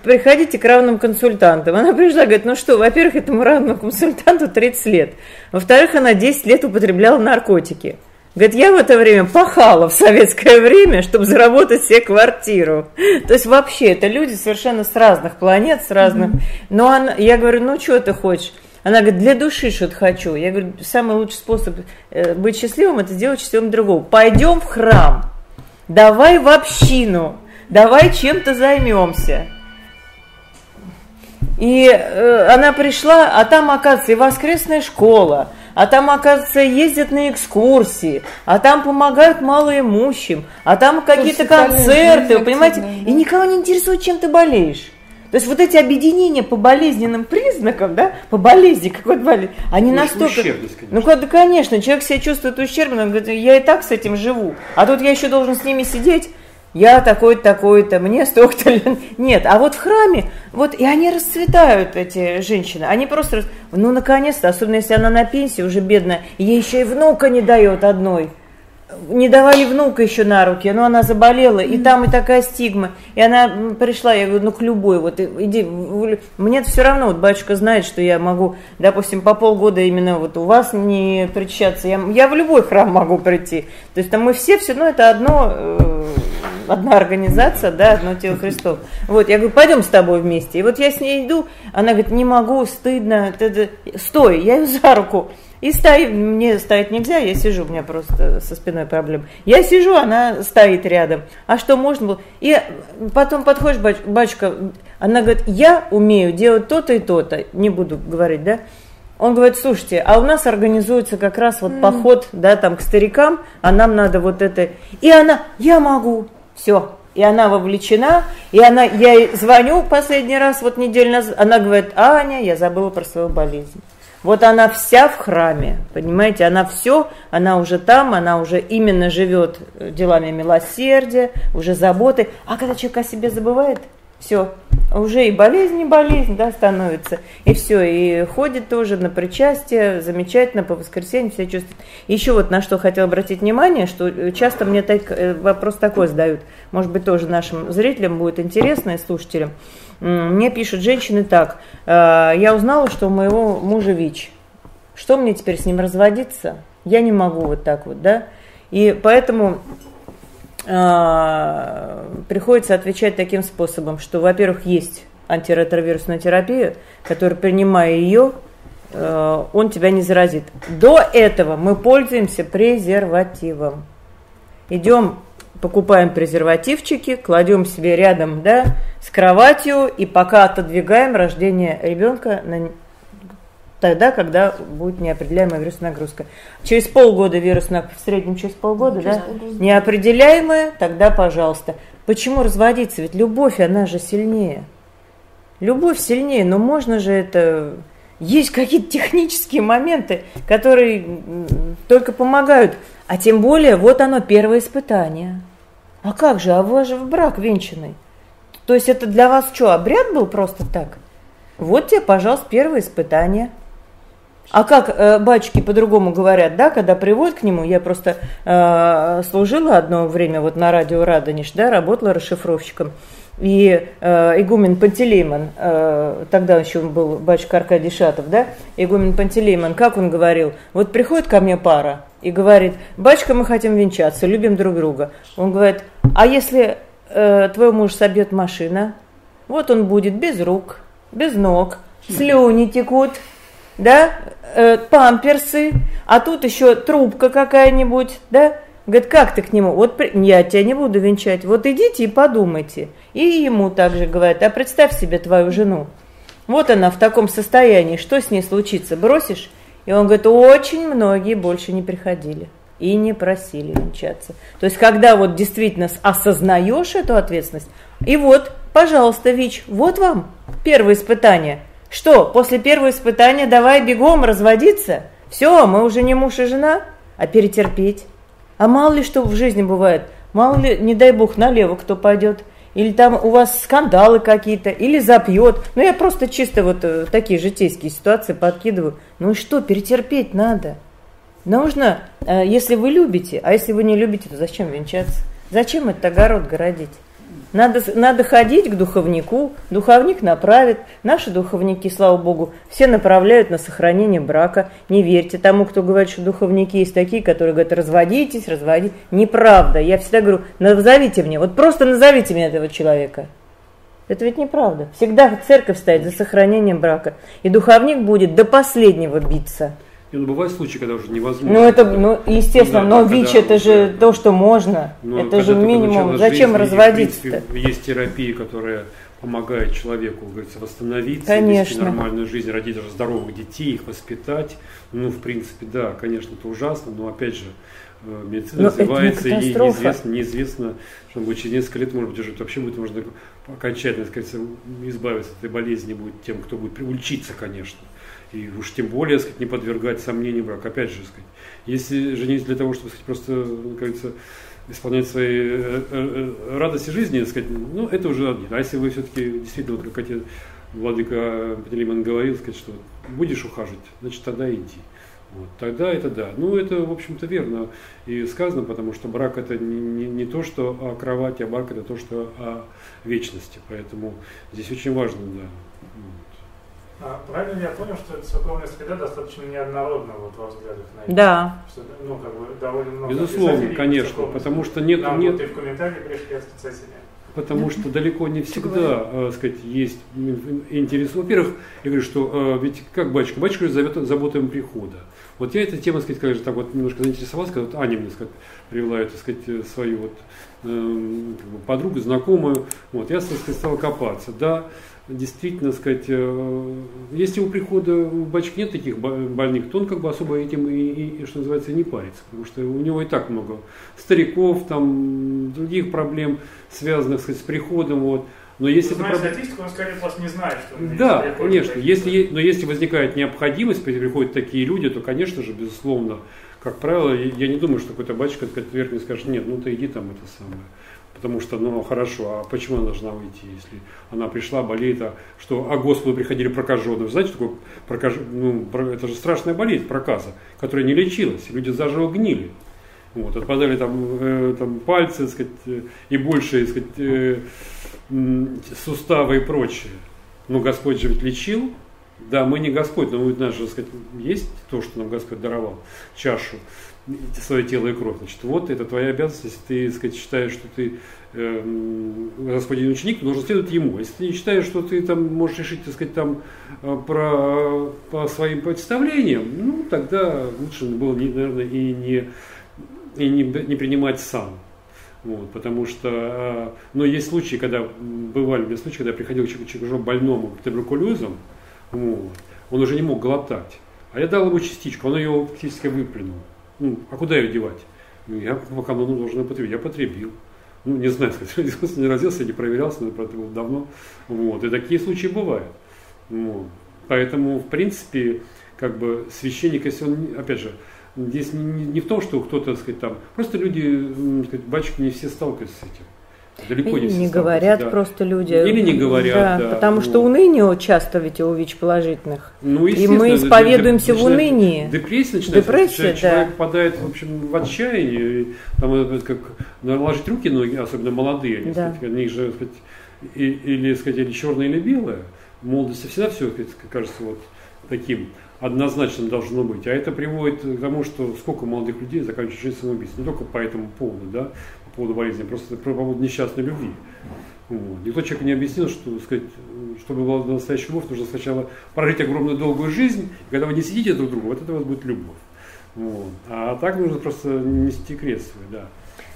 приходите к равным консультантам. Она пришла, говорит, ну что, во-первых, этому равному консультанту 30 лет. Во-вторых, она 10 лет употребляла наркотики. Говорит, я в это время пахала в советское время, чтобы заработать себе квартиру. То есть вообще это люди совершенно с разных планет, с разных. Но она, я говорю, ну что ты хочешь? Она говорит, для души что-то хочу. Я говорю, самый лучший способ э, быть счастливым, это сделать счастливым другого. Пойдем в храм, давай в общину, давай чем-то займемся. И э, она пришла, а там, оказывается, и воскресная школа, а там, оказывается, ездят на экскурсии, а там помогают малоимущим, а там какие-то концерты, вы понимаете? Да. И никого не интересует, чем ты болеешь. То есть вот эти объединения по болезненным признакам, да, по болезни, какой-то болезнь, они ну, настолько... Ну, да, конечно, человек себя чувствует ущербным, он говорит, я и так с этим живу, а тут я еще должен с ними сидеть, я такой-то, такой-то, мне столько-то лет. Нет, а вот в храме, вот и они расцветают, эти женщины. Они просто, ну, наконец-то, особенно если она на пенсии, уже бедная, ей еще и внука не дает одной. Не давали внука еще на руки, но она заболела, и там и такая стигма. И она пришла, я говорю, ну к любой, вот иди, мне все равно, вот батюшка знает, что я могу, допустим, по полгода именно вот у вас не причащаться, я, я в любой храм могу прийти. То есть там мы все, все, ну это одно э, одна организация, да, одно тело Христов. Вот, я говорю, пойдем с тобой вместе. И вот я с ней иду, она говорит, не могу, стыдно, стой, я ее за руку. И стоит, мне стоять нельзя, я сижу, у меня просто со спиной проблем. Я сижу, она стоит рядом. А что можно было? И потом подходишь, бач, бачка, она говорит, я умею делать то-то и то-то, не буду говорить, да? Он говорит, слушайте, а у нас организуется как раз вот mm. поход, да, там к старикам, а нам надо вот это. И она, я могу, все. И она вовлечена, и она, я ей звоню последний раз, вот неделю назад, она говорит, Аня, я забыла про свою болезнь. Вот она вся в храме, понимаете, она все, она уже там, она уже именно живет делами милосердия, уже заботы. А когда человек о себе забывает, все, уже и болезнь, и болезнь, да, становится. И все, и ходит тоже на причастие, замечательно, по воскресеньям все чувствует. Еще вот на что хотел обратить внимание, что часто мне так, э, вопрос такой задают, может быть, тоже нашим зрителям будет интересно и слушателям. Мне пишут женщины так, «Э, я узнала, что у моего мужа ВИЧ. Что мне теперь с ним разводиться? Я не могу вот так вот, да? И поэтому а, приходится отвечать таким способом, что, во-первых, есть антиретровирусная терапия, которая, принимая ее, э, он тебя не заразит. До этого мы пользуемся презервативом. Идем, покупаем презервативчики, кладем себе рядом да, с кроватью и пока отодвигаем рождение ребенка на тогда, когда будет неопределяемая вирусная нагрузка. Через полгода вирусная, в среднем через полгода, ну, да? Полгода. Неопределяемая, тогда пожалуйста. Почему разводиться? Ведь любовь, она же сильнее. Любовь сильнее, но можно же это... Есть какие-то технические моменты, которые только помогают. А тем более, вот оно, первое испытание. А как же, а вы же в брак венчанный. То есть это для вас что, обряд был просто так? Вот тебе, пожалуйста, первое испытание – а как э, батюшки по-другому говорят, да, когда приводят к нему, я просто э, служила одно время вот на радио Радонеж, да, работала расшифровщиком. И э, игумен Пантелеймон, э, тогда еще был батюшка Аркадий Шатов, да, игумен Пантелеймон, как он говорил, вот приходит ко мне пара и говорит, батюшка, мы хотим венчаться, любим друг друга. Он говорит, а если э, твой муж собьет машина, вот он будет без рук, без ног, слюни текут, да, э, памперсы, а тут еще трубка какая-нибудь, да, Говорит, как ты к нему? Вот я тебя не буду венчать. Вот идите и подумайте. И ему также говорят, а представь себе твою жену. Вот она в таком состоянии, что с ней случится? Бросишь? И он говорит, очень многие больше не приходили и не просили венчаться. То есть, когда вот действительно осознаешь эту ответственность, и вот, пожалуйста, ВИЧ, вот вам первое испытание – что, после первого испытания давай бегом разводиться? Все, мы уже не муж и жена, а перетерпеть. А мало ли что в жизни бывает, мало ли, не дай бог, налево кто пойдет, или там у вас скандалы какие-то, или запьет. Ну, я просто чисто вот э, такие житейские ситуации подкидываю. Ну и что, перетерпеть надо. Нужно, э, если вы любите, а если вы не любите, то зачем венчаться? Зачем этот огород городить? Надо, надо ходить к духовнику, духовник направит. Наши духовники, слава богу, все направляют на сохранение брака. Не верьте тому, кто говорит, что духовники есть такие, которые говорят, разводитесь, разводитесь. Неправда. Я всегда говорю, назовите мне, вот просто назовите мне этого человека. Это ведь неправда. Всегда церковь стоит за сохранением брака. И духовник будет до последнего биться. И, ну, бывают случаи, когда уже невозможно. Ну, это, ну, естественно, да, но ВИЧ это же то, что можно. Ну, это же минимум. Зачем разводиться-то? Есть терапии, которые помогает человеку, говорится, восстановиться, конечно. вести нормальную жизнь, родить даже здоровых детей, их воспитать. Ну, в принципе, да, конечно, это ужасно, но опять же, э, медицина но развивается, и неизвестно, неизвестно, что будет через несколько лет, может быть, уже вообще будет можно окончательно, сказать, избавиться от этой болезни будет тем, кто будет учиться, конечно. И уж тем более, сказать, не подвергать сомнению брак. Опять же, сказать, если жениться для того, чтобы, сказать, просто, ну, говорится, исполнять свои э, э, э, радости жизни, сказать, ну, это уже один. А если вы все-таки действительно, вот, как отец Владыка Петелиман говорил, сказать, что будешь ухаживать, значит, тогда иди. Вот, тогда это да. Ну, это, в общем-то, верно и сказано, потому что брак это не, не, не то, что о кровати, а брак это то, что о вечности. Поэтому здесь очень важно, да. А, правильно я понял, что церковная среда достаточно неоднородна вот во взглядах на это? Да. Что, ну, как бы довольно много Безусловно, конечно, потому что нет... Нам нет... Вот и в комментарии пришли от специалистов. Потому что далеко не всегда, э, сказать, есть интерес. Во-первых, я говорю, что э, ведь как батюшка? Батюшка зовет заботами прихода. Вот я эта тема, сказать, конечно, так вот немножко заинтересовалась, когда вот Аня мне сказать, привела эту, сказать, свою вот э, подругу, знакомую. Вот, я, сказать, стал копаться. Да, действительно, сказать, э, если у прихода у батюшки нет таких больных, то он как бы особо этим и, и, и что называется, не парится, потому что у него и так много стариков, там, других проблем, связанных сказать, с приходом, вот. Но если ну, это статистику, он скорее просто не знает, что он Да, конечно. Если, но если возникает необходимость, приходят такие люди, то, конечно же, безусловно, как правило, я не думаю, что какой-то батюшка верхний скажет, нет, ну ты иди там это самое потому что, ну, хорошо, а почему она должна уйти, если она пришла, болеет, а что, а Господу приходили прокаженные. Знаете, такое прокаж... ну, это же страшная болезнь, проказа, которая не лечилась, люди заживо гнили. Вот, отпадали там, э, там пальцы, так сказать, э, и больше, так сказать, э, суставы и прочее. Но Господь же ведь лечил. Да, мы не Господь, но у нас же, так сказать, есть то, что нам Господь даровал, чашу свое тело и кровь. Значит, вот это твоя обязанность, если ты сказать, считаешь, что ты э, господин ученик, должен следовать ему. Если ты не считаешь, что ты там можешь решить, так сказать, там э, про, по своим представлениям, ну, тогда лучше было, наверное, и не, и не, не принимать сам. Вот, потому что, э, но есть случаи, когда, бывали у меня случаи, когда приходил человек, человек больному туберкулезом, вот, он уже не мог глотать. А я дал ему частичку, он ее фактически выплюнул. Ну, а куда ее девать? Ну, я по канону должен употребить. Я потребил. Ну, не знаю, сказать, родился, не родился, не проверялся, но это было давно. Вот. И такие случаи бывают. Вот. Поэтому, в принципе, как бы священник, если он, опять же, здесь не, не, в том, что кто-то, сказать, там, просто люди, сказать, батюшки не все сталкиваются с этим. Далеко Или не, не говорят да. просто люди. Или не говорят, да. да потому ну. что уныние часто ведь у ВИЧ-положительных. Ну, и мы исповедуемся в унынии. Депрессия начинается. Депрессия, да. Человек попадает, в общем, в отчаяние. Там, как наложить руки, ноги, особенно молодые, они, да. сказать, они же, сказать, и, или, сказать, или черное, или белое. В молодости всегда все, кажется, вот таким однозначным должно быть. А это приводит к тому, что сколько молодых людей заканчивают жизнь самоубийством. Не только по этому поводу, да, поводу болезни, просто по поводу несчастной любви. Вот. Никто человеку не объяснил, что сказать, чтобы была настоящая любовь, нужно сначала прожить огромную долгую жизнь, и когда вы не сидите друг другу, вот это у вас будет любовь. Вот. А так нужно просто нести крест свой, да.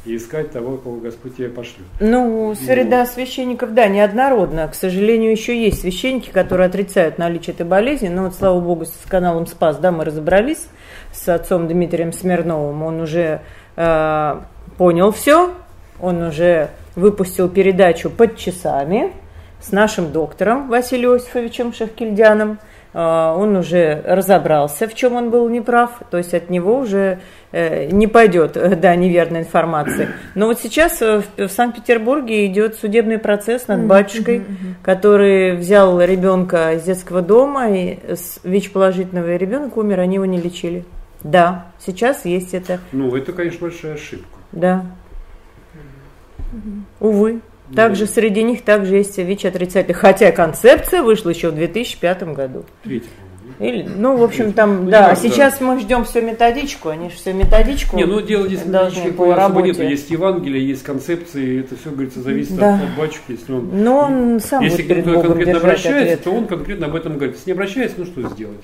И искать того, кого Господь тебе пошлет. Ну, среда вот. священников, да, неоднородна. К сожалению, еще есть священники, которые отрицают наличие этой болезни. Но вот, слава Богу, с каналом Спас, да, мы разобрались с отцом Дмитрием Смирновым. Он уже э, понял все, он уже выпустил передачу «Под часами» с нашим доктором Василием Иосифовичем Шахкильдяном. А, он уже разобрался, в чем он был неправ, то есть от него уже э, не пойдет да, неверной информации. Но вот сейчас э, в Санкт-Петербурге идет судебный процесс над батюшкой, который взял ребенка из детского дома, и ВИЧ-положительного ребенка умер, они его не лечили. Да, сейчас есть это. Ну, это, конечно, большая ошибка. Да. Увы. Также среди них также есть ВИЧ отрицательный. Хотя концепция вышла еще в 2005 году. Третий, Или, ну, в общем, там, ну, да, сейчас мы ждем все методичку, они же все методичку Не, ну, дело здесь должны по работе. Нету. Есть Евангелие, есть концепции, это все, говорится, зависит да. от, от батюшки, если он... Но он сам Если кто-то конкретно обращается, ответ. то он конкретно об этом говорит. Если не обращается, ну, что сделать?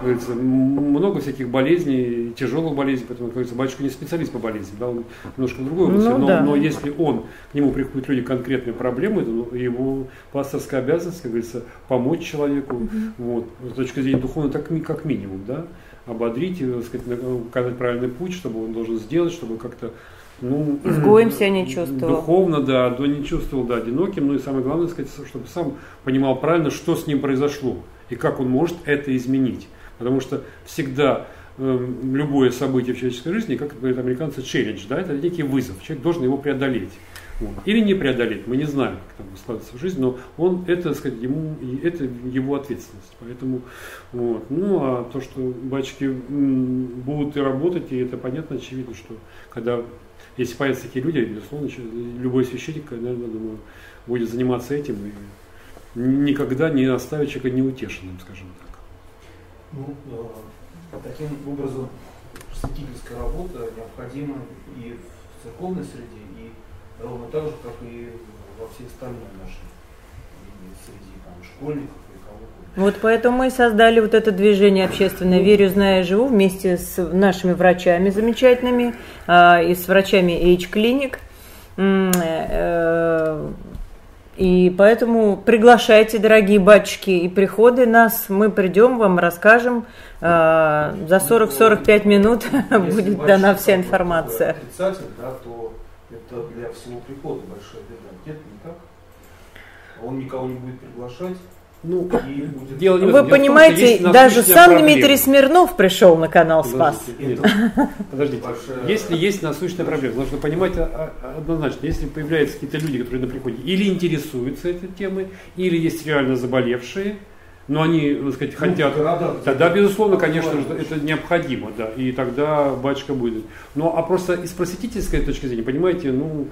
Говорится, много всяких болезней, тяжелых болезней, поэтому, говорится, батюшка не специалист по болезням, да, он немножко другой области, ну, но, да. но если он, к нему приходят люди конкретные проблемы, то ну, его пасторская обязанность, как говорится, помочь человеку, угу. вот, с точки зрения духовной, так, как минимум, да, ободрить, так сказать, указать правильный путь, чтобы он должен сделать, чтобы как-то ну, изгоем себя не чувствовал. Духовно, да, то не чувствовал, да, одиноким, ну и самое главное, сказать, чтобы сам понимал правильно, что с ним произошло и как он может это изменить. Потому что всегда э, любое событие в человеческой жизни, как говорят американцы, челлендж, да, это некий вызов. Человек должен его преодолеть. Или не преодолеть, мы не знаем, как там складывается в жизнь, но он, это, так сказать, ему, это его ответственность. Поэтому, вот. Ну, а то, что батюшки будут и работать, и это понятно, очевидно, что когда, если появятся такие люди, безусловно, любой священник, наверное, думаю, будет заниматься этим и никогда не оставить человека неутешенным, скажем так. Ну, э, таким образом, просветительская работа необходима и в церковной среде, ровно так же, как и во всей остальной нашей среди там, школьников и кого. Вот поэтому мы создали вот это движение общественное «Верю, знаю, живу» вместе с нашими врачами замечательными а, и с врачами H-клиник. Э, и поэтому приглашайте, дорогие батюшки, и приходы нас, мы придем, вам расскажем. А, за 40-45 минут будет дана вся информация. Отрицатель, да, то это для всего прихода большая беда. Нет, не так. Он никого не будет приглашать. Ну, будет... дело не Вы дело понимаете, том, даже сам проблема. Дмитрий Смирнов пришел на канал Спас. Подождите, подождите. если есть насущная проблема, нужно понимать а, а, однозначно, если появляются какие-то люди, которые на приходе или интересуются этой темой, или есть реально заболевшие, но они, так сказать, ну, хотят, города, тогда, безусловно, конечно, это необходимо, да, и тогда батюшка будет. Ну, а просто из просветительской точки зрения, понимаете, ну,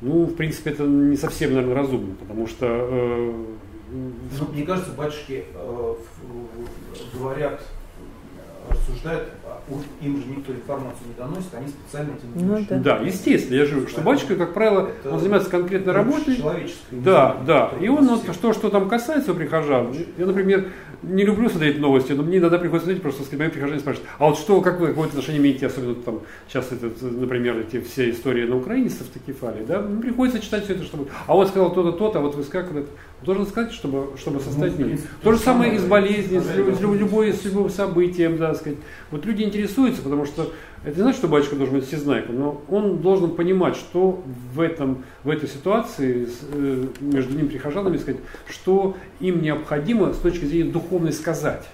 ну, в принципе, это не совсем, наверное, разумно, потому что... Э, ну, мне кажется, батюшки э, говорят, рассуждают им же никто информацию не доносит, они специально этим ну, да. да, естественно, я же говорю, что батюшка, как правило, это он занимается конкретной работой. Да, да. И он, вот, что, что там касается прихожан, я, например, не люблю смотреть новости, но мне иногда приходится смотреть, просто мои прихожане спрашивают, а вот что, как вы какое отношение имеете, особенно там, сейчас, это, например, эти все истории на украине с автокефалией, да, ну, приходится читать все это, чтобы, а вот сказал то-то, то-то, а вот вы как это, должен сказать, чтобы, чтобы составить ну, мнение. То же самое и с болезнью, с, с любой, с любым событием, да, сказать. Вот люди интересуются, потому что это не значит, что батюшка должен быть всезнайком, но он должен понимать, что в, этом, в этой ситуации э, между ним прихожанами, сказать, что им необходимо с точки зрения духовной сказать.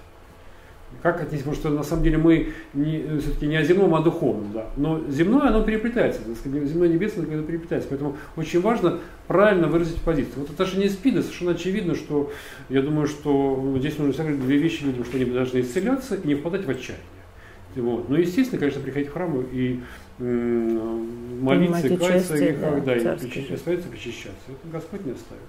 Как отнести, потому что на самом деле мы не, все-таки не о земном, а о духовном. Да. Но земное, оно переплетается, земное небесное когда переплетается. Поэтому очень важно правильно выразить позицию. Вот отношение СПИДа совершенно очевидно, что я думаю, что здесь нужно сказать две вещи людям, что они должны исцеляться и не впадать в отчаяние. Вот. Ну, естественно, конечно, приходить в храм и молиться, каяться, и да, да, и причащаться, причащаться. Это Господь не оставит.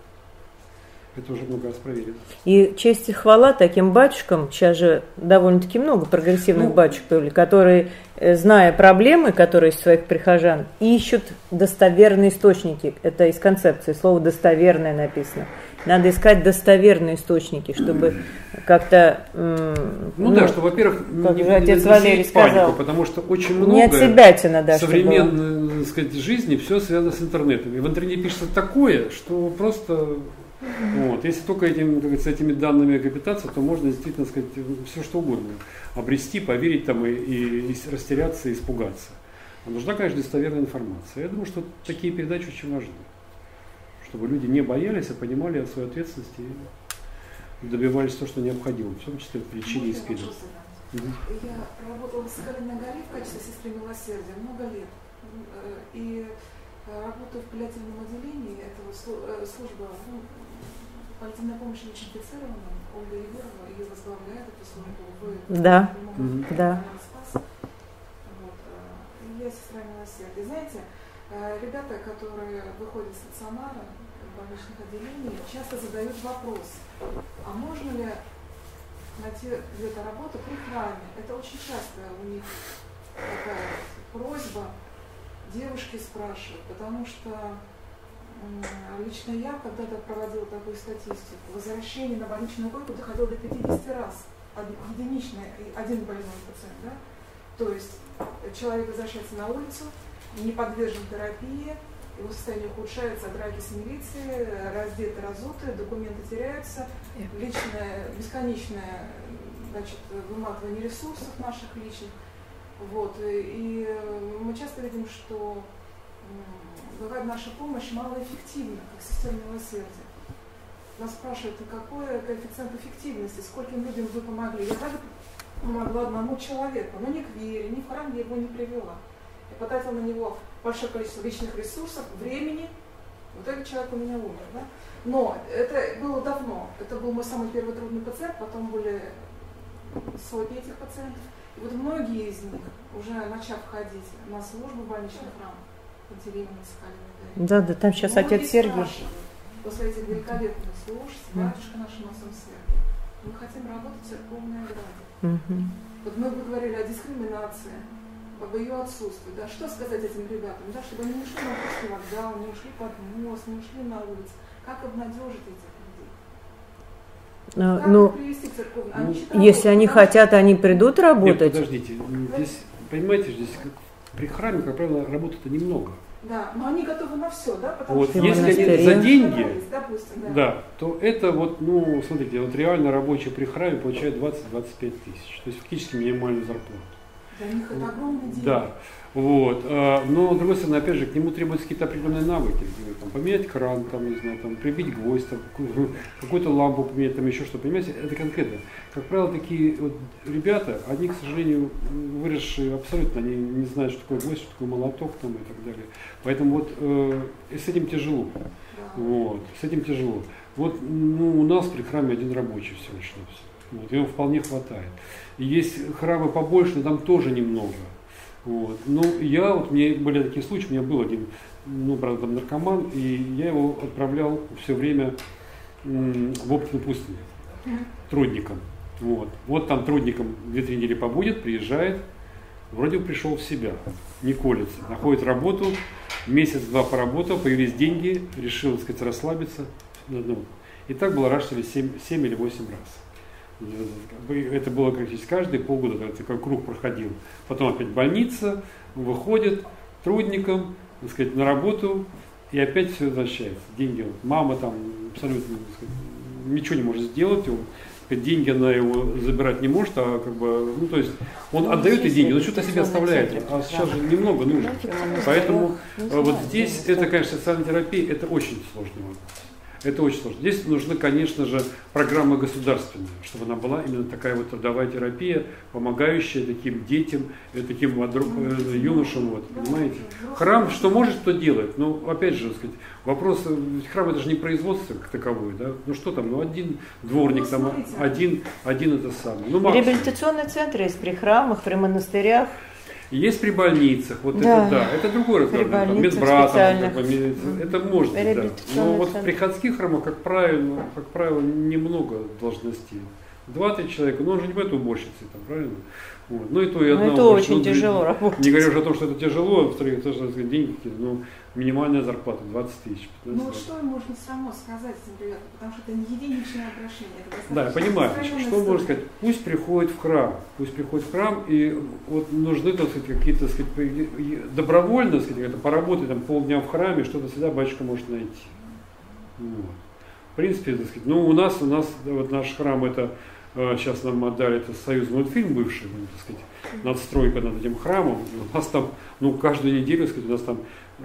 Это уже много раз проверено. И честь и хвала таким батюшкам, сейчас же довольно-таки много прогрессивных ну, батюшек, которые, э, зная проблемы, которые есть своих прихожан, ищут достоверные источники. Это из концепции, слово «достоверное» написано. Надо искать достоверные источники, чтобы как-то... Ну, ну да, что, во-первых, не, отец не Валерий сказал, потому что очень много не от себя да, современной так сказать, жизни все связано с интернетом. И в интернете пишется такое, что просто вот. Если только этим, с этими данными капитаться, то можно действительно сказать все что угодно. Обрести, поверить там и, и, и растеряться, и испугаться. А нужна, конечно, достоверная информация. Я думаю, что такие передачи очень важны. Чтобы люди не боялись, а понимали свою ответственность и добивались того, что необходимо, в том числе в лечении СПИДа. Я работала с Галиной Гали в качестве сестры милосердия много лет. Э, и работаю в паллиативном отделении этого э, служба ну, Паллиативная помощь лечифицированным. Ольга Егорова ее возглавляет, эту службу. Вы да, да. Спас. Вот. Э, я сестра милосердия. Знаете, ребята, которые выходят из стационара, больничных отделений, часто задают вопрос, а можно ли найти где-то работу при храме. Это очень часто у них такая просьба. Девушки спрашивают, потому что лично я когда-то проводила такую статистику. Возвращение на больничную койку доходило до 50 раз. Единичный, один больной пациент. Да? То есть человек возвращается на улицу, не подвержен терапии, его состояние ухудшается, драки с милицией, раздеты, разуты, документы теряются, личное, бесконечное значит, выматывание ресурсов наших личных. Вот. И мы часто видим, что бывает наша помощь малоэффективна, как система милосердия. Нас спрашивают, а какой коэффициент эффективности, скольким людям вы помогли. Я даже помогла одному человеку, но не к вере, ни в храм я его не привела. Я потратила на него большое количество личных ресурсов, времени. Вот этот человек у меня умер. Да? Но это было давно. Это был мой самый первый трудный пациент, потом были сотни этих пациентов. И вот многие из них, уже начав ходить на службу в больничный храм, Екатерина Скалина. Да, да, там сейчас отец Сергей. После этих великолепных служб, батюшка наш Масом Сергей, мы хотим работать в церковной ограде. Угу. Вот мы бы говорили о дискриминации, об ее отсутствии. Да, что сказать этим ребятам, да, чтобы они не ушли на пустой вокзал, не ушли под мост, не ушли на улицу. Как обнадежить этих людей? А, как ну, они ну, если они хотят, они придут работать. Нет, подождите, здесь, понимаете, здесь как, при храме, как правило, работы-то немного. Да, но они готовы на все, да? Потому вот, что если они за деньги, допустим, да. да, то это вот, ну, смотрите, вот реально рабочий при храме получает 20-25 тысяч, то есть фактически минимальную зарплату. Для них это огромный деньги. Да. Вот. А, но, с другой стороны, опять же, к нему требуются какие-то определенные навыки. Там, поменять кран, там, не знаю, там, прибить гвоздь, там, какую-то лампу поменять, там еще что Понимаете, это конкретно. Как правило, такие вот ребята, они, к сожалению, выросшие абсолютно, они не знают, что такое гвоздь, что такое молоток там, и так далее. Поэтому вот э, с этим тяжело. Вот, с этим тяжело. Вот ну, у нас при храме один рабочий все начнется. Вот, его вполне хватает. Есть храмы побольше, но там тоже немного. Вот. Ну, я, вот, мне были такие случаи, у меня был один, ну, правда, там наркоман, и я его отправлял все время в опытную пустыню, трудником. Вот. вот там трудником 2-3 недели побудет, приезжает, вроде бы пришел в себя, не колется, находит работу, месяц-два поработал, появились деньги, решил, так сказать, расслабиться. Ну, и так было раз 7, 7 или 8 раз. Это было практически каждые полгода, это как круг проходил. Потом опять больница, выходит трудником, так сказать, на работу, и опять все возвращается. Деньги, мама там абсолютно сказать, ничего не может сделать, он, деньги она его забирать не может, а как бы, ну то есть он ну, отдает ей деньги, но что-то себе оставляет, а сейчас же немного нужно. Поэтому вот здесь это, конечно, социальная терапия, это очень сложный вопрос. Это очень сложно. Здесь нужны, конечно же, программа государственная, чтобы она была именно такая вот трудовая терапия, помогающая таким детям, э, таким э, юношам, вот, понимаете. Храм что может, то делает. Но опять же, сказать, вопрос, э, храм это же не производство как таковое, да? Ну что там, ну один дворник ну, там, один, один это самое. Ну, Реабилитационные центры есть при храмах, при монастырях. Есть при больницах, вот да. это да, это другой разговор. Там, бы, это может быть, да. Но вот в приходских храмах, как правило, как правило, немного должностей. Два-три человека, но он же не будет уборщицей, там, правильно? Вот. Ну и то и одна. Ну, это очень тяжело работать. Не говоря уже о том, что это тяжело, а во-вторых, то, что деньги какие-то, ну, минимальная зарплата 20 тысяч. Ну вот что можно само сказать этим ребятам, потому что это не единичное обращение. Это да, я понимаю. Что можно сказать? Пусть приходит в храм, пусть приходит в храм, и вот нужны, так сказать, какие-то, сказать, добровольно, так сказать, это поработать там полдня в храме, что-то всегда батюшка может найти. Вот. В принципе, так сказать, ну у нас, у нас, вот наш храм это сейчас а, нам отдали это союз мультфильм бывший, ну, так сказать, надстройка над этим храмом. У нас там, ну, каждую неделю, сказать, у нас там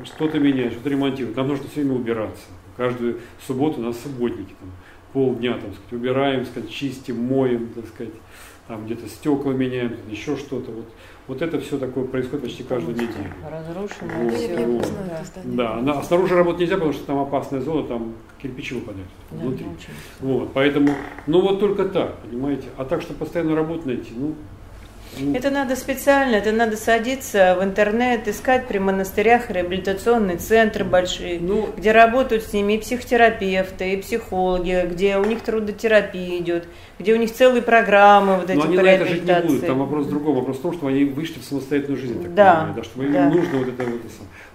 что-то меняют, что-то ремонтируют. Нам нужно все время убираться. Каждую субботу у нас субботники, там, полдня, там, сказать, убираем, сказать, чистим, моем, так сказать, там где-то стекла меняем, еще что-то. Вот, вот это все такое происходит почти каждую неделю. Разрушено. Вот, все. Вот. Да, да. А снаружи работать нельзя, потому что там опасная зона, там кирпичи выпадают да, внутри. Вот, поэтому, ну вот только так, понимаете. А так, что постоянно работу найти, ну, Ну. Это надо специально, это надо садиться в интернет, искать при монастырях реабилитационные центры большие, ну, где работают с ними и психотерапевты, и психологи, где у них трудотерапия идет, где у них целые программы вот эти Но они на это жить не будут, там вопрос в другом, вопрос в том, что они вышли в самостоятельную жизнь, так да, понимаю, да, что им да. нужно вот это вот.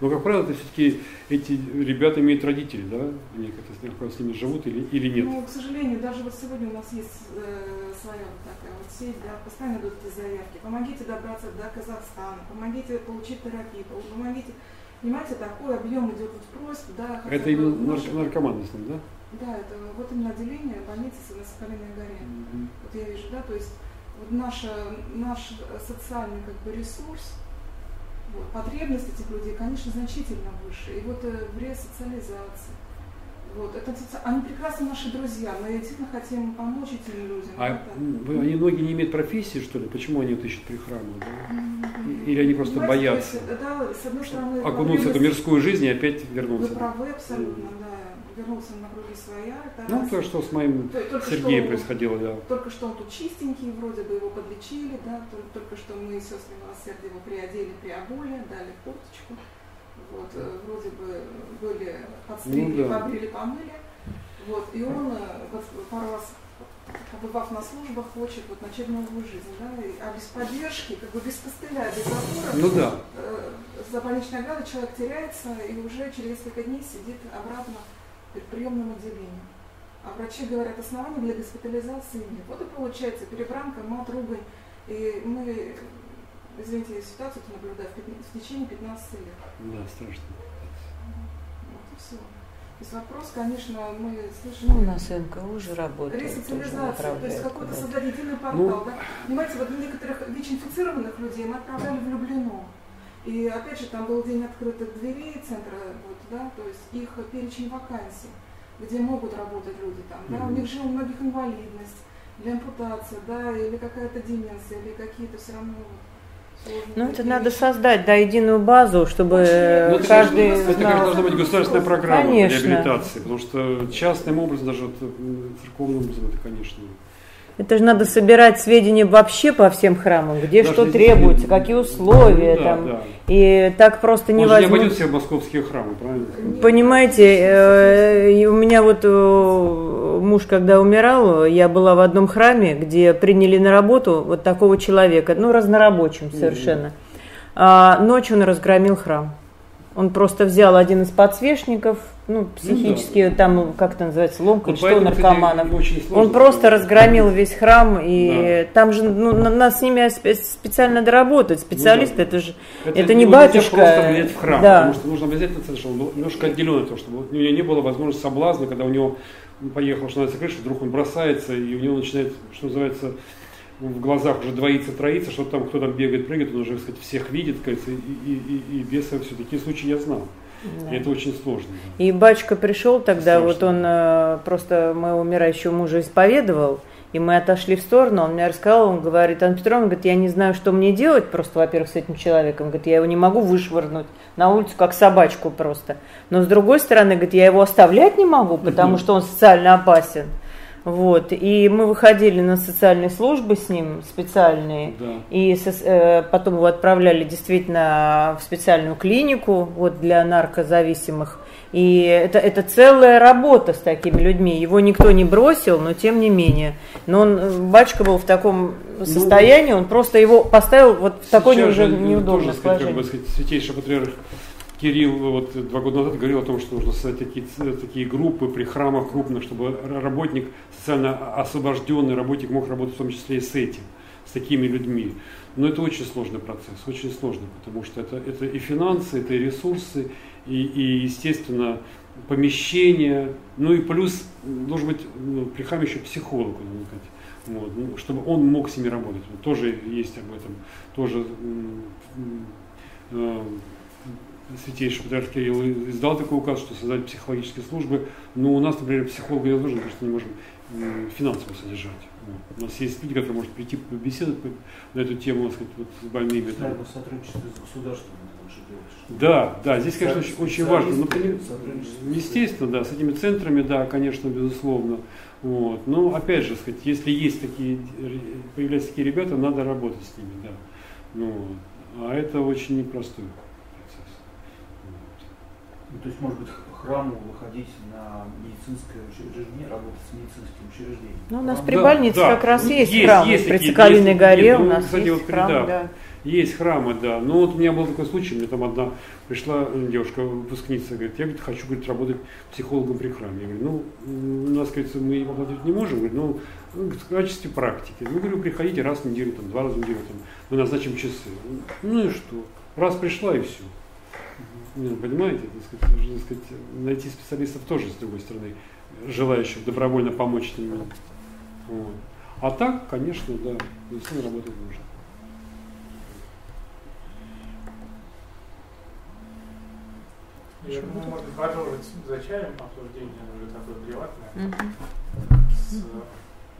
Но, как правило, это все-таки эти ребята имеют родителей, да? Они как-то с ними живут или, или нет? Ну, к сожалению, даже вот сегодня у нас есть э, своя вот такая вот сеть, да, постоянно идут эти заявки. Помогите добраться до Казахстана, помогите получить терапию, помогите. Понимаете, такой объем идет вот просьб, да. Это именно нарк- наркоманы с ним, да? Да, это вот именно отделение больницы на Соколиной горе. Mm-hmm. Вот я вижу, да, то есть вот наша, наш социальный как бы ресурс, потребность этих людей, конечно, значительно выше. И вот э, в ресоциализации. Вот, это, они прекрасно наши друзья, мы действительно хотим помочь этим людям. А вы, они многие не имеют профессии, что ли? Почему они вот ищут при храме? Да? Или они просто Понимаете, боятся есть, да, с одной стороны, окунуться в эту мирскую жизнь и опять вернуться? Вы правы абсолютно, да вернулся на круги своя. Это ну, то, что с моим только Сергеем что, происходило, да. Только что он тут чистенький, вроде бы его подлечили, да, только, только что мы сестры милосердия его приодели, приобули, дали курточку. Вот, э, вроде бы были подстригли, ну, да. побрили, помыли. Вот, и он э, вот, пару раз побывав на службах, хочет вот начать новую жизнь, да, а без поддержки, как бы без костыля, без опоры, ну, да. э, за больничной оградой человек теряется и уже через несколько дней сидит обратно приемном отделении. А врачи говорят, оснований для госпитализации нет. Вот и получается перебранка, мат, ругань. И мы, извините, ситуацию наблюдаем в течение 15 лет. Да, страшно. Вот и все. То есть вопрос, конечно, мы слышим... Ну, у нас НКО уже работает. Ресоциализация, то есть какой-то создать единый портал. Ну, да? Понимаете, вот некоторых ВИЧ-инфицированных людей мы отправляли в Люблино. И опять же, там был день открытых дверей центра, вот, да, то есть их перечень вакансий, где могут работать люди там, да, у них же у многих инвалидность, или ампутация, да, или какая-то деменция, или какие-то все равно ну, это надо создать, да, единую базу, чтобы ну, каждый Это, знал... конечно, должна быть государственная программа конечно. реабилитации, потому что частным образом, даже вот, церковным образом, это, конечно, это же надо собирать сведения вообще по всем храмам, где Даже что требуется, какие условия да, там. Да. И так просто не возьмут. не обойдет все московские храмы, правильно? Понимаете, э, у меня вот э, муж, когда умирал, я была в одном храме, где приняли на работу вот такого человека, ну, разнорабочим совершенно. А ночью он разгромил храм. Он просто взял один из подсвечников, ну, психически, ну, да. там, как это называется, ломка, вот что наркоманов. Он просто разгромил весь храм, и да. там же, ну, надо с ними специально доработать. Специалисты, ну, да. это же, это, это не батюшка. просто влиять в храм, да. потому что нужно обязательно, что он был немножко отделен от того, чтобы у него не было возможности соблазна, когда у него поехал, что называется, крыша, вдруг он бросается, и у него начинает, что называется, в глазах уже двоится, троится, что там кто там бегает, прыгает, он уже, так сказать, всех видит, кажется, и, и, и, и беса все такие случаи я знал. Да. это очень сложно. Да. И батюшка пришел тогда, Страшно. вот он э, просто моего умирающего мужа исповедовал, и мы отошли в сторону, он мне рассказал, он говорит, Анна Петровна, говорит, я не знаю, что мне делать просто, во-первых, с этим человеком, говорит, я его не могу вышвырнуть на улицу, как собачку просто. Но с другой стороны, говорит, я его оставлять не могу, потому что он социально опасен. Вот. И мы выходили на социальные службы с ним, специальные, да. и со, э, потом его отправляли действительно в специальную клинику вот, для наркозависимых. И это, это целая работа с такими людьми. Его никто не бросил, но тем не менее. Но он, батюшка был в таком ну, состоянии, он просто его поставил вот в такое неудобное положение. Как бы, сказать, святейший патриарх Кирилл вот два года назад говорил о том, что нужно создать такие, такие группы при храмах крупных, чтобы работник, социально освобожденный работник мог работать в том числе и с этим, с такими людьми. Но это очень сложный процесс, очень сложный, потому что это, это и финансы, это и ресурсы, и, и естественно, помещение, ну и плюс должен быть ну, при храме еще психолог, вот, ну, чтобы он мог с ними работать. Вот, тоже есть об этом, тоже э, Святейший Патриарх Кирилл издал такой указ, что создать психологические службы. Но у нас, например, психолога я должен, потому что не можем финансово содержать. Вот. У нас есть люди, которые могут прийти побеседовать на эту тему, сказать, вот, с больными. Наверное, сотрудничество с государством да, да, здесь, конечно, очень, очень важно. Ну, естественно, да, с этими центрами, да, конечно, безусловно. Вот. Но опять же, сказать, если есть такие, появляются такие ребята, надо работать с ними, да. Ну, а это очень непростой. Ну, то есть, может быть, храму выходить на медицинское учреждение, работать с медицинским учреждением. Ну, у нас при больнице да, как раз ну, есть, есть храм. Есть, при Цикалиной горе есть, у нас кстати, есть вот, храм, да. да. Есть храмы, да. Но вот у меня был такой случай, мне там одна пришла девушка, выпускница, говорит, я говорит, хочу говорит, работать психологом при храме. Я говорю, ну, у нас, говорится, мы оплатить не можем, говорит, ну, в качестве практики. Ну, говорю, приходите раз в неделю, там, два раза в неделю, там, мы назначим часы. Ну и что? Раз пришла и все. Ну, понимаете, так сказать, нужно так сказать, найти специалистов тоже, с другой стороны, желающих добровольно помочь ними. Вот. А так, конечно, да, безусловно, работать нужно. Я думаю, можно продолжить за чаем обсуждение, уже такое приватное, mm-hmm. с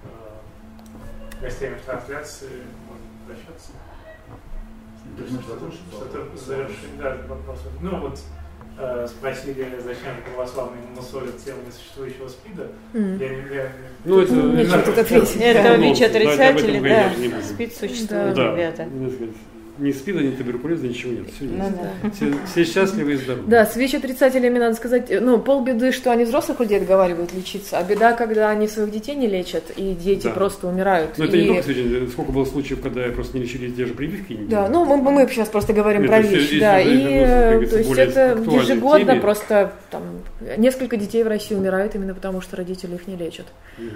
э, гостями трансляции, можно прощаться. Что-то завершить, да, вопрос. Ну вот, э, спросили, зачем православные мусорят тело несуществующего СПИДа. Mm. Я, я, ну, это, это, это, это ВИЧ-отрицатели, да, СПИД существует, да. ребята ни спида, ни туберкулеза, ничего нет. Все, ну, да. все, все счастливы и здоровы. Да, с ВИЧ-отрицателями надо сказать, ну, полбеды, что они взрослых людей отговаривают лечиться, а беда, когда они своих детей не лечат, и дети да. просто умирают. Но это и... не только свидетель, сколько было случаев, когда просто не лечили те же прививки. Не да, ну, мы, мы сейчас просто говорим нет, про ВИЧ, да, и, э, то есть это ежегодно теме. просто там, несколько детей в России умирают именно потому, что родители их не лечат. Угу.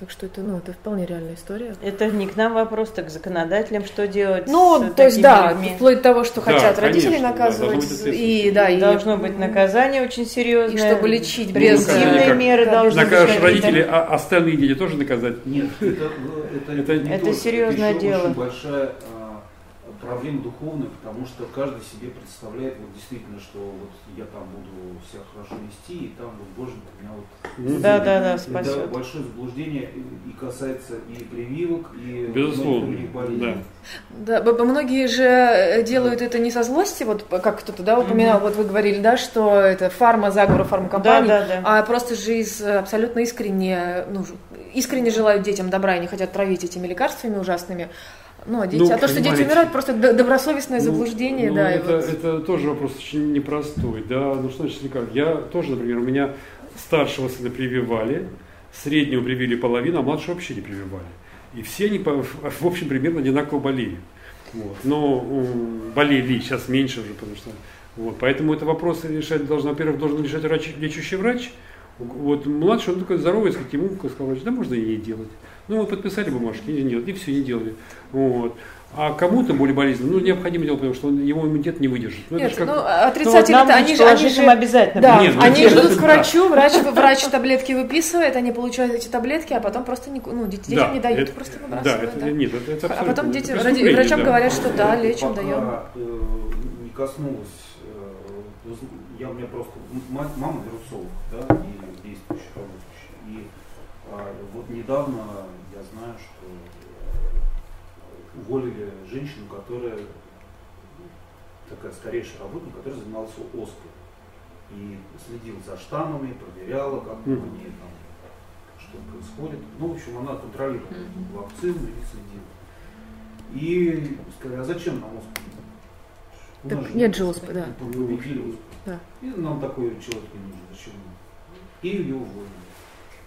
Так что это, ну, это вполне реальная история. Это не к нам вопрос, так к законодателям, что делать. Ну, то есть, да, людьми. вплоть до того, что да, хотят родители наказывать. Да, и, да, и должно быть наказание очень серьезное. И чтобы лечить превентивные меры как, должны быть. Накажешь родители, а остальные дети тоже наказать? Нет, это, это, это, это, это серьезное дело. Очень большая проблема духовная, потому что каждый себе представляет вот действительно, что вот я там буду себя хорошо вести, и там вот Боженька меня вот... Да, да, да, спасибо. Это большое заблуждение и касается и прививок, и Безусловно, болезней. Да. да, многие же э, делают это не со злости, вот как кто-то да, упоминал, mm-hmm. вот вы говорили, да, что это фарма, заговор фармакомпании, да, да, да. а просто же из абсолютно искренне, ну, искренне желают детям добра и не хотят травить этими лекарствами ужасными. Ну, а, дети, ну, а то, что дети умирают, просто добросовестное ну, заблуждение, ну, да. Это, вот. это тоже вопрос очень непростой, да. Ну что значит как? Я тоже, например, у меня старшего сына прививали, среднего привили половину, а младшего вообще не прививали. И все они, в общем, примерно одинаково болели. Вот. Но болели сейчас меньше уже, потому что вот. Поэтому это вопрос решать должен, во-первых, должен решать врач, лечащий врач. Вот младший, он такой здоровый, сказать, ему сказал врач, да можно и не делать. Ну, мы подписали бумажки, и нет, и все, не делали. Вот. А кому-то более болезненно, ну, необходимо делать, потому что он, его иммунитет не выдержит. Ну, Нет, как... ну, отрицатели ну, вот они же, они же обязательно. Да, Нет, они же идут к врачу, врач, врач таблетки выписывает, они получают эти таблетки, а потом просто не, ну, детям да, не дают, это, просто выбрасывают. Да, это, да. нет, это, это А потом дети, ради, врачам да. говорят, что да, лечим, Пока, даем. Э, не коснулась, э, я у меня просто мать, мама вирусолог, да, и действующая, работающая. И а, вот недавно я знаю, что уволили женщину, которая такая старейшая работник, которая занималась ОСКой. И следила за штаммами, проверяла, как mm. они там, что происходит. Ну, в общем, она контролировала mm-hmm. вакцину и следила. И сказали, а зачем нам ОСКО? Так нет же ОСП, да. Победили да. И нам такой человек не нужен, зачем? И ее уволили.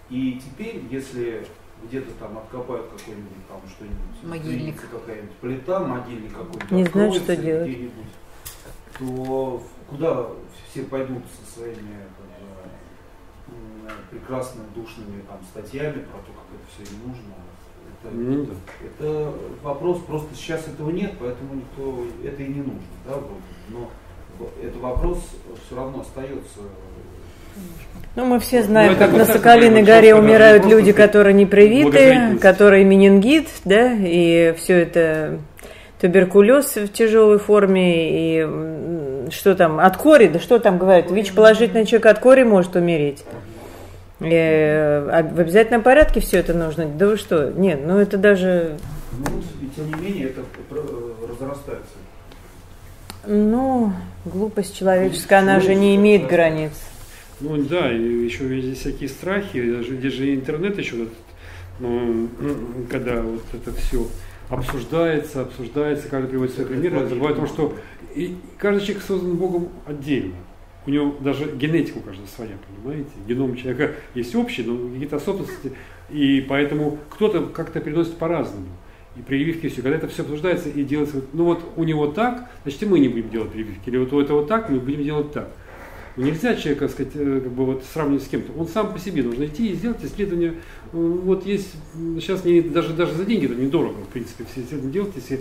И теперь, если где-то там откопают какой-нибудь там что-нибудь, могильник, какая-нибудь плита, могильник какой-то, не знаю, что делать, то куда все пойдут со своими как прекрасными душными там статьями про то, как это все не нужно. Это, ну, да. это вопрос, просто сейчас этого нет, поэтому никто это и не нужно, да, но этот вопрос все равно остается ну, мы все знаем, ну, как на Соколиной горе умирают люди, которые не привиты, которые менингит, да, и все это туберкулез в тяжелой форме, и что там, от кори, да что там говорят, ВИЧ-положительный человек от кори может умереть. И, а в обязательном порядке все это нужно. Да вы что? Нет, ну это даже... Ну, и тем не менее, это разрастается. Ну, глупость человеческая, она же не имеет границ. Ну да, еще есть всякие страхи, даже здесь же интернет еще, ну, когда вот это все обсуждается, обсуждается, каждый приводит свои примеры, забывает о том, что и каждый человек создан Богом отдельно. У него даже генетика у каждого своя, понимаете? Геном человека есть общий, но какие-то особенности. И поэтому кто-то как-то переносит по-разному. И прививки все. Когда это все обсуждается и делается, ну вот у него так, значит и мы не будем делать прививки. Или вот у этого так, мы будем делать так. Но нельзя человека, сказать, э, как бы вот сравнивать с кем-то. Он сам по себе нужно идти и сделать исследование. Вот есть, сейчас не, даже, даже за деньги это недорого, в принципе, все исследования делать, если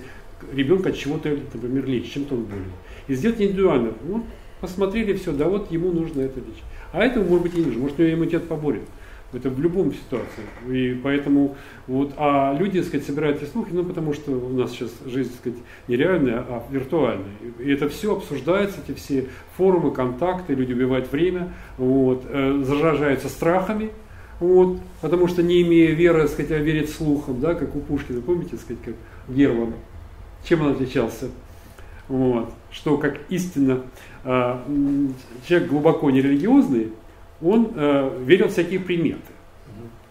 ребенка от чего-то, например, лечить, чем-то он болен. И сделать индивидуально. Вот посмотрели все, да вот ему нужно это лечить. А этого, может быть, и не нужно. Может, у него иммунитет поборет. Это в любом ситуации. И поэтому вот, а люди, так сказать, собирают слухи, ну, потому что у нас сейчас жизнь, так сказать, нереальная, а виртуальная. И это все обсуждается, эти все форумы, контакты, люди убивают время, вот, э, заражаются страхами, вот, потому что не имея веры, так сказать, а верить слухам, да, как у Пушкина, помните, так сказать, как Герман, чем он отличался? Вот, что как истинно э, человек глубоко нерелигиозный, он э, верил в всякие приметы.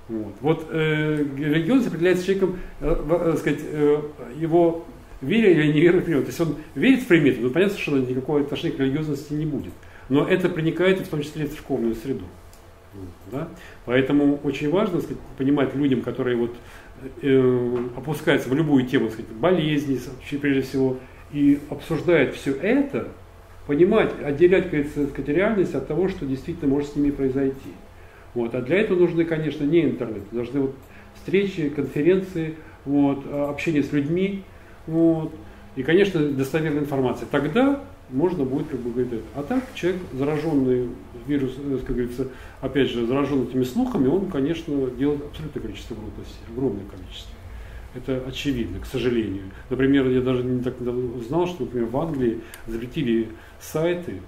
Вот, вот э, религиозность определяется человеком, э, э, сказать, э, его вере или невере в приметы. То есть он верит в приметы, но понятно, что никакого отношения к религиозности не будет. Но это проникает в том числе в школьную среду. Да? Поэтому очень важно сказать, понимать людям, которые вот, э, опускаются в любую тему, сказать, болезни, прежде всего, и обсуждают все это, понимать, отделять сказать, реальность от того, что действительно может с ними произойти. Вот. А для этого нужны, конечно, не интернет, должны вот встречи, конференции, вот, а, общение с людьми, вот, и, конечно, достоверная информация. Тогда можно будет, как бы говорить, а так человек, зараженный вирус, э, как говорится, опять же, заражен этими слухами, он, конечно, делает абсолютное количество глупостей, огромное количество. Это очевидно, к сожалению. Например, я даже не так узнал, что, например, в Англии запретили сайты,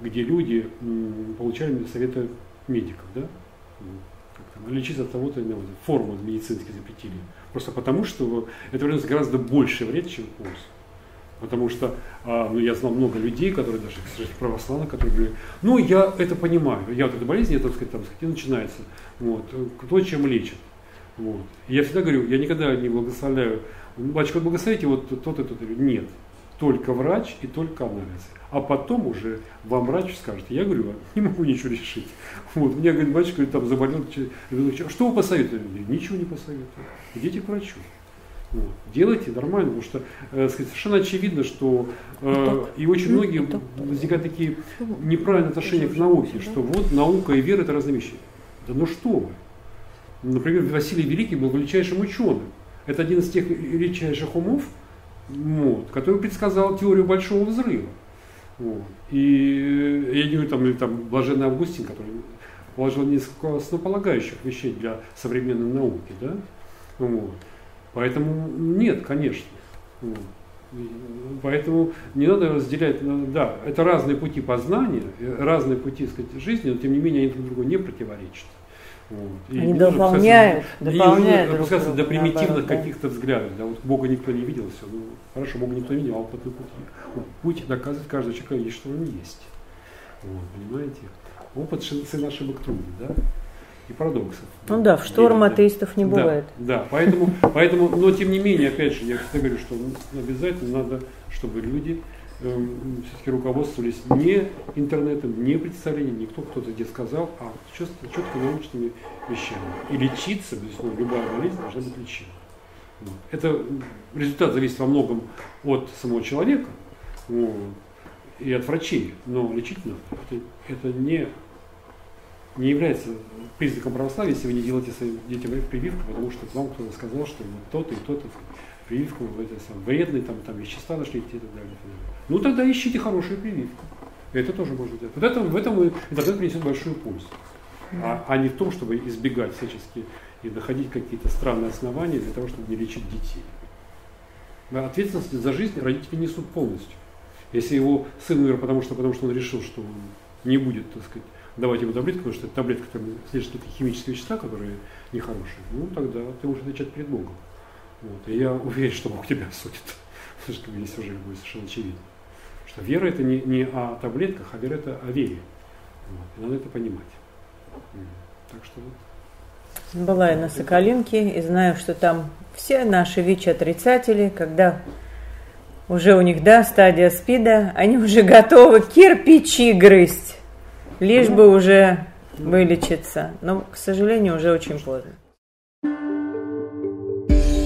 где люди получали советы медиков, да? Там, лечиться от того-то, форму медицинские запретили. Просто потому, что это приносит гораздо больше вред, чем пользу. Потому что а, ну, я знал много людей, которые даже, кстати, православных, которые говорили, ну я это понимаю, я вот эта болезнь, это, так сказать, там, сказать, начинается, вот, кто чем лечит. Вот. Я всегда говорю, я никогда не благословляю, батюшка, благословите вот тот и тот. Нет, только врач и только анализ. А потом уже вам врач скажет, я говорю, не могу ничего решить. Вот, мне говорит, батюшка там заболел, что вы посоветуете? Ничего не посоветую. Идите к врачу. Вот. Делайте нормально, потому что э, совершенно очевидно, что э, и очень многие возникают такие неправильные отношения к науке, что вот наука и вера это разные вещи. Да ну что вы? Например, Василий Великий был величайшим ученым. Это один из тех величайших умов, вот, который предсказал теорию Большого Взрыва. Вот. И я не говорю, там, или там Блаженный Августин, который положил несколько основополагающих вещей для современной науки. Да? Вот. Поэтому нет, конечно. Вот. Поэтому не надо разделять, да, это разные пути познания, разные пути сказать, жизни, но тем не менее они друг другу не противоречат. И Они дополняют, дополняют друг друга. до примитивных каких-то взглядов. Да, вот Бога никто не видел, все. Ну, хорошо, Бога никто не видел, а опытный путь. Путь доказывает каждый человек есть, что он есть. Вот, понимаете? Опыт сын ошибок трудный, да? И парадоксов. Ну да, в шторм атеистов не бывает. Да, да поэтому, поэтому, но тем не менее, опять же, я всегда говорю, что обязательно надо, чтобы люди Эм, все-таки руководствовались не интернетом, не представлением, никто кто-то где сказал, а четко, четко научными вещами. И лечиться, безусловно, любая болезнь должна быть лечима. Вот. Это результат зависит во многом от самого человека вот, и от врачей, но лечить надо. Это, это не, не является признаком православия, если вы не делаете своим детям прививку, потому что вам кто-то сказал, что вот то-то и то-то прививку, это, сам, вредные там, там вещества нашли и так далее. Ну тогда ищите хорошую прививку. Это тоже можно делать. Вот это, в этом интернет принесет большую пользу. А, а не в том, чтобы избегать всячески и находить какие-то странные основания для того, чтобы не лечить детей. Ответственность за жизнь родители несут полностью. Если его сын умер, потому что, потому что он решил, что он не будет, так сказать, давать ему таблетку, потому что это таблетка там содержит какие-то химические вещества, которые нехорошие, ну тогда ты можешь отвечать перед Богом. Вот. И я уверен, что Бог тебя судит. Потому что здесь уже будет совершенно очевидно. Вера это не, не о таблетках, а вера это о вере. Вот. И надо это понимать. Так что вот. Была я на Соколинке и знаю, что там все наши ВИЧ-отрицатели, когда уже у них, да, стадия СПИДа, они уже готовы кирпичи грызть, лишь бы уже вылечиться. Но, к сожалению, уже очень поздно.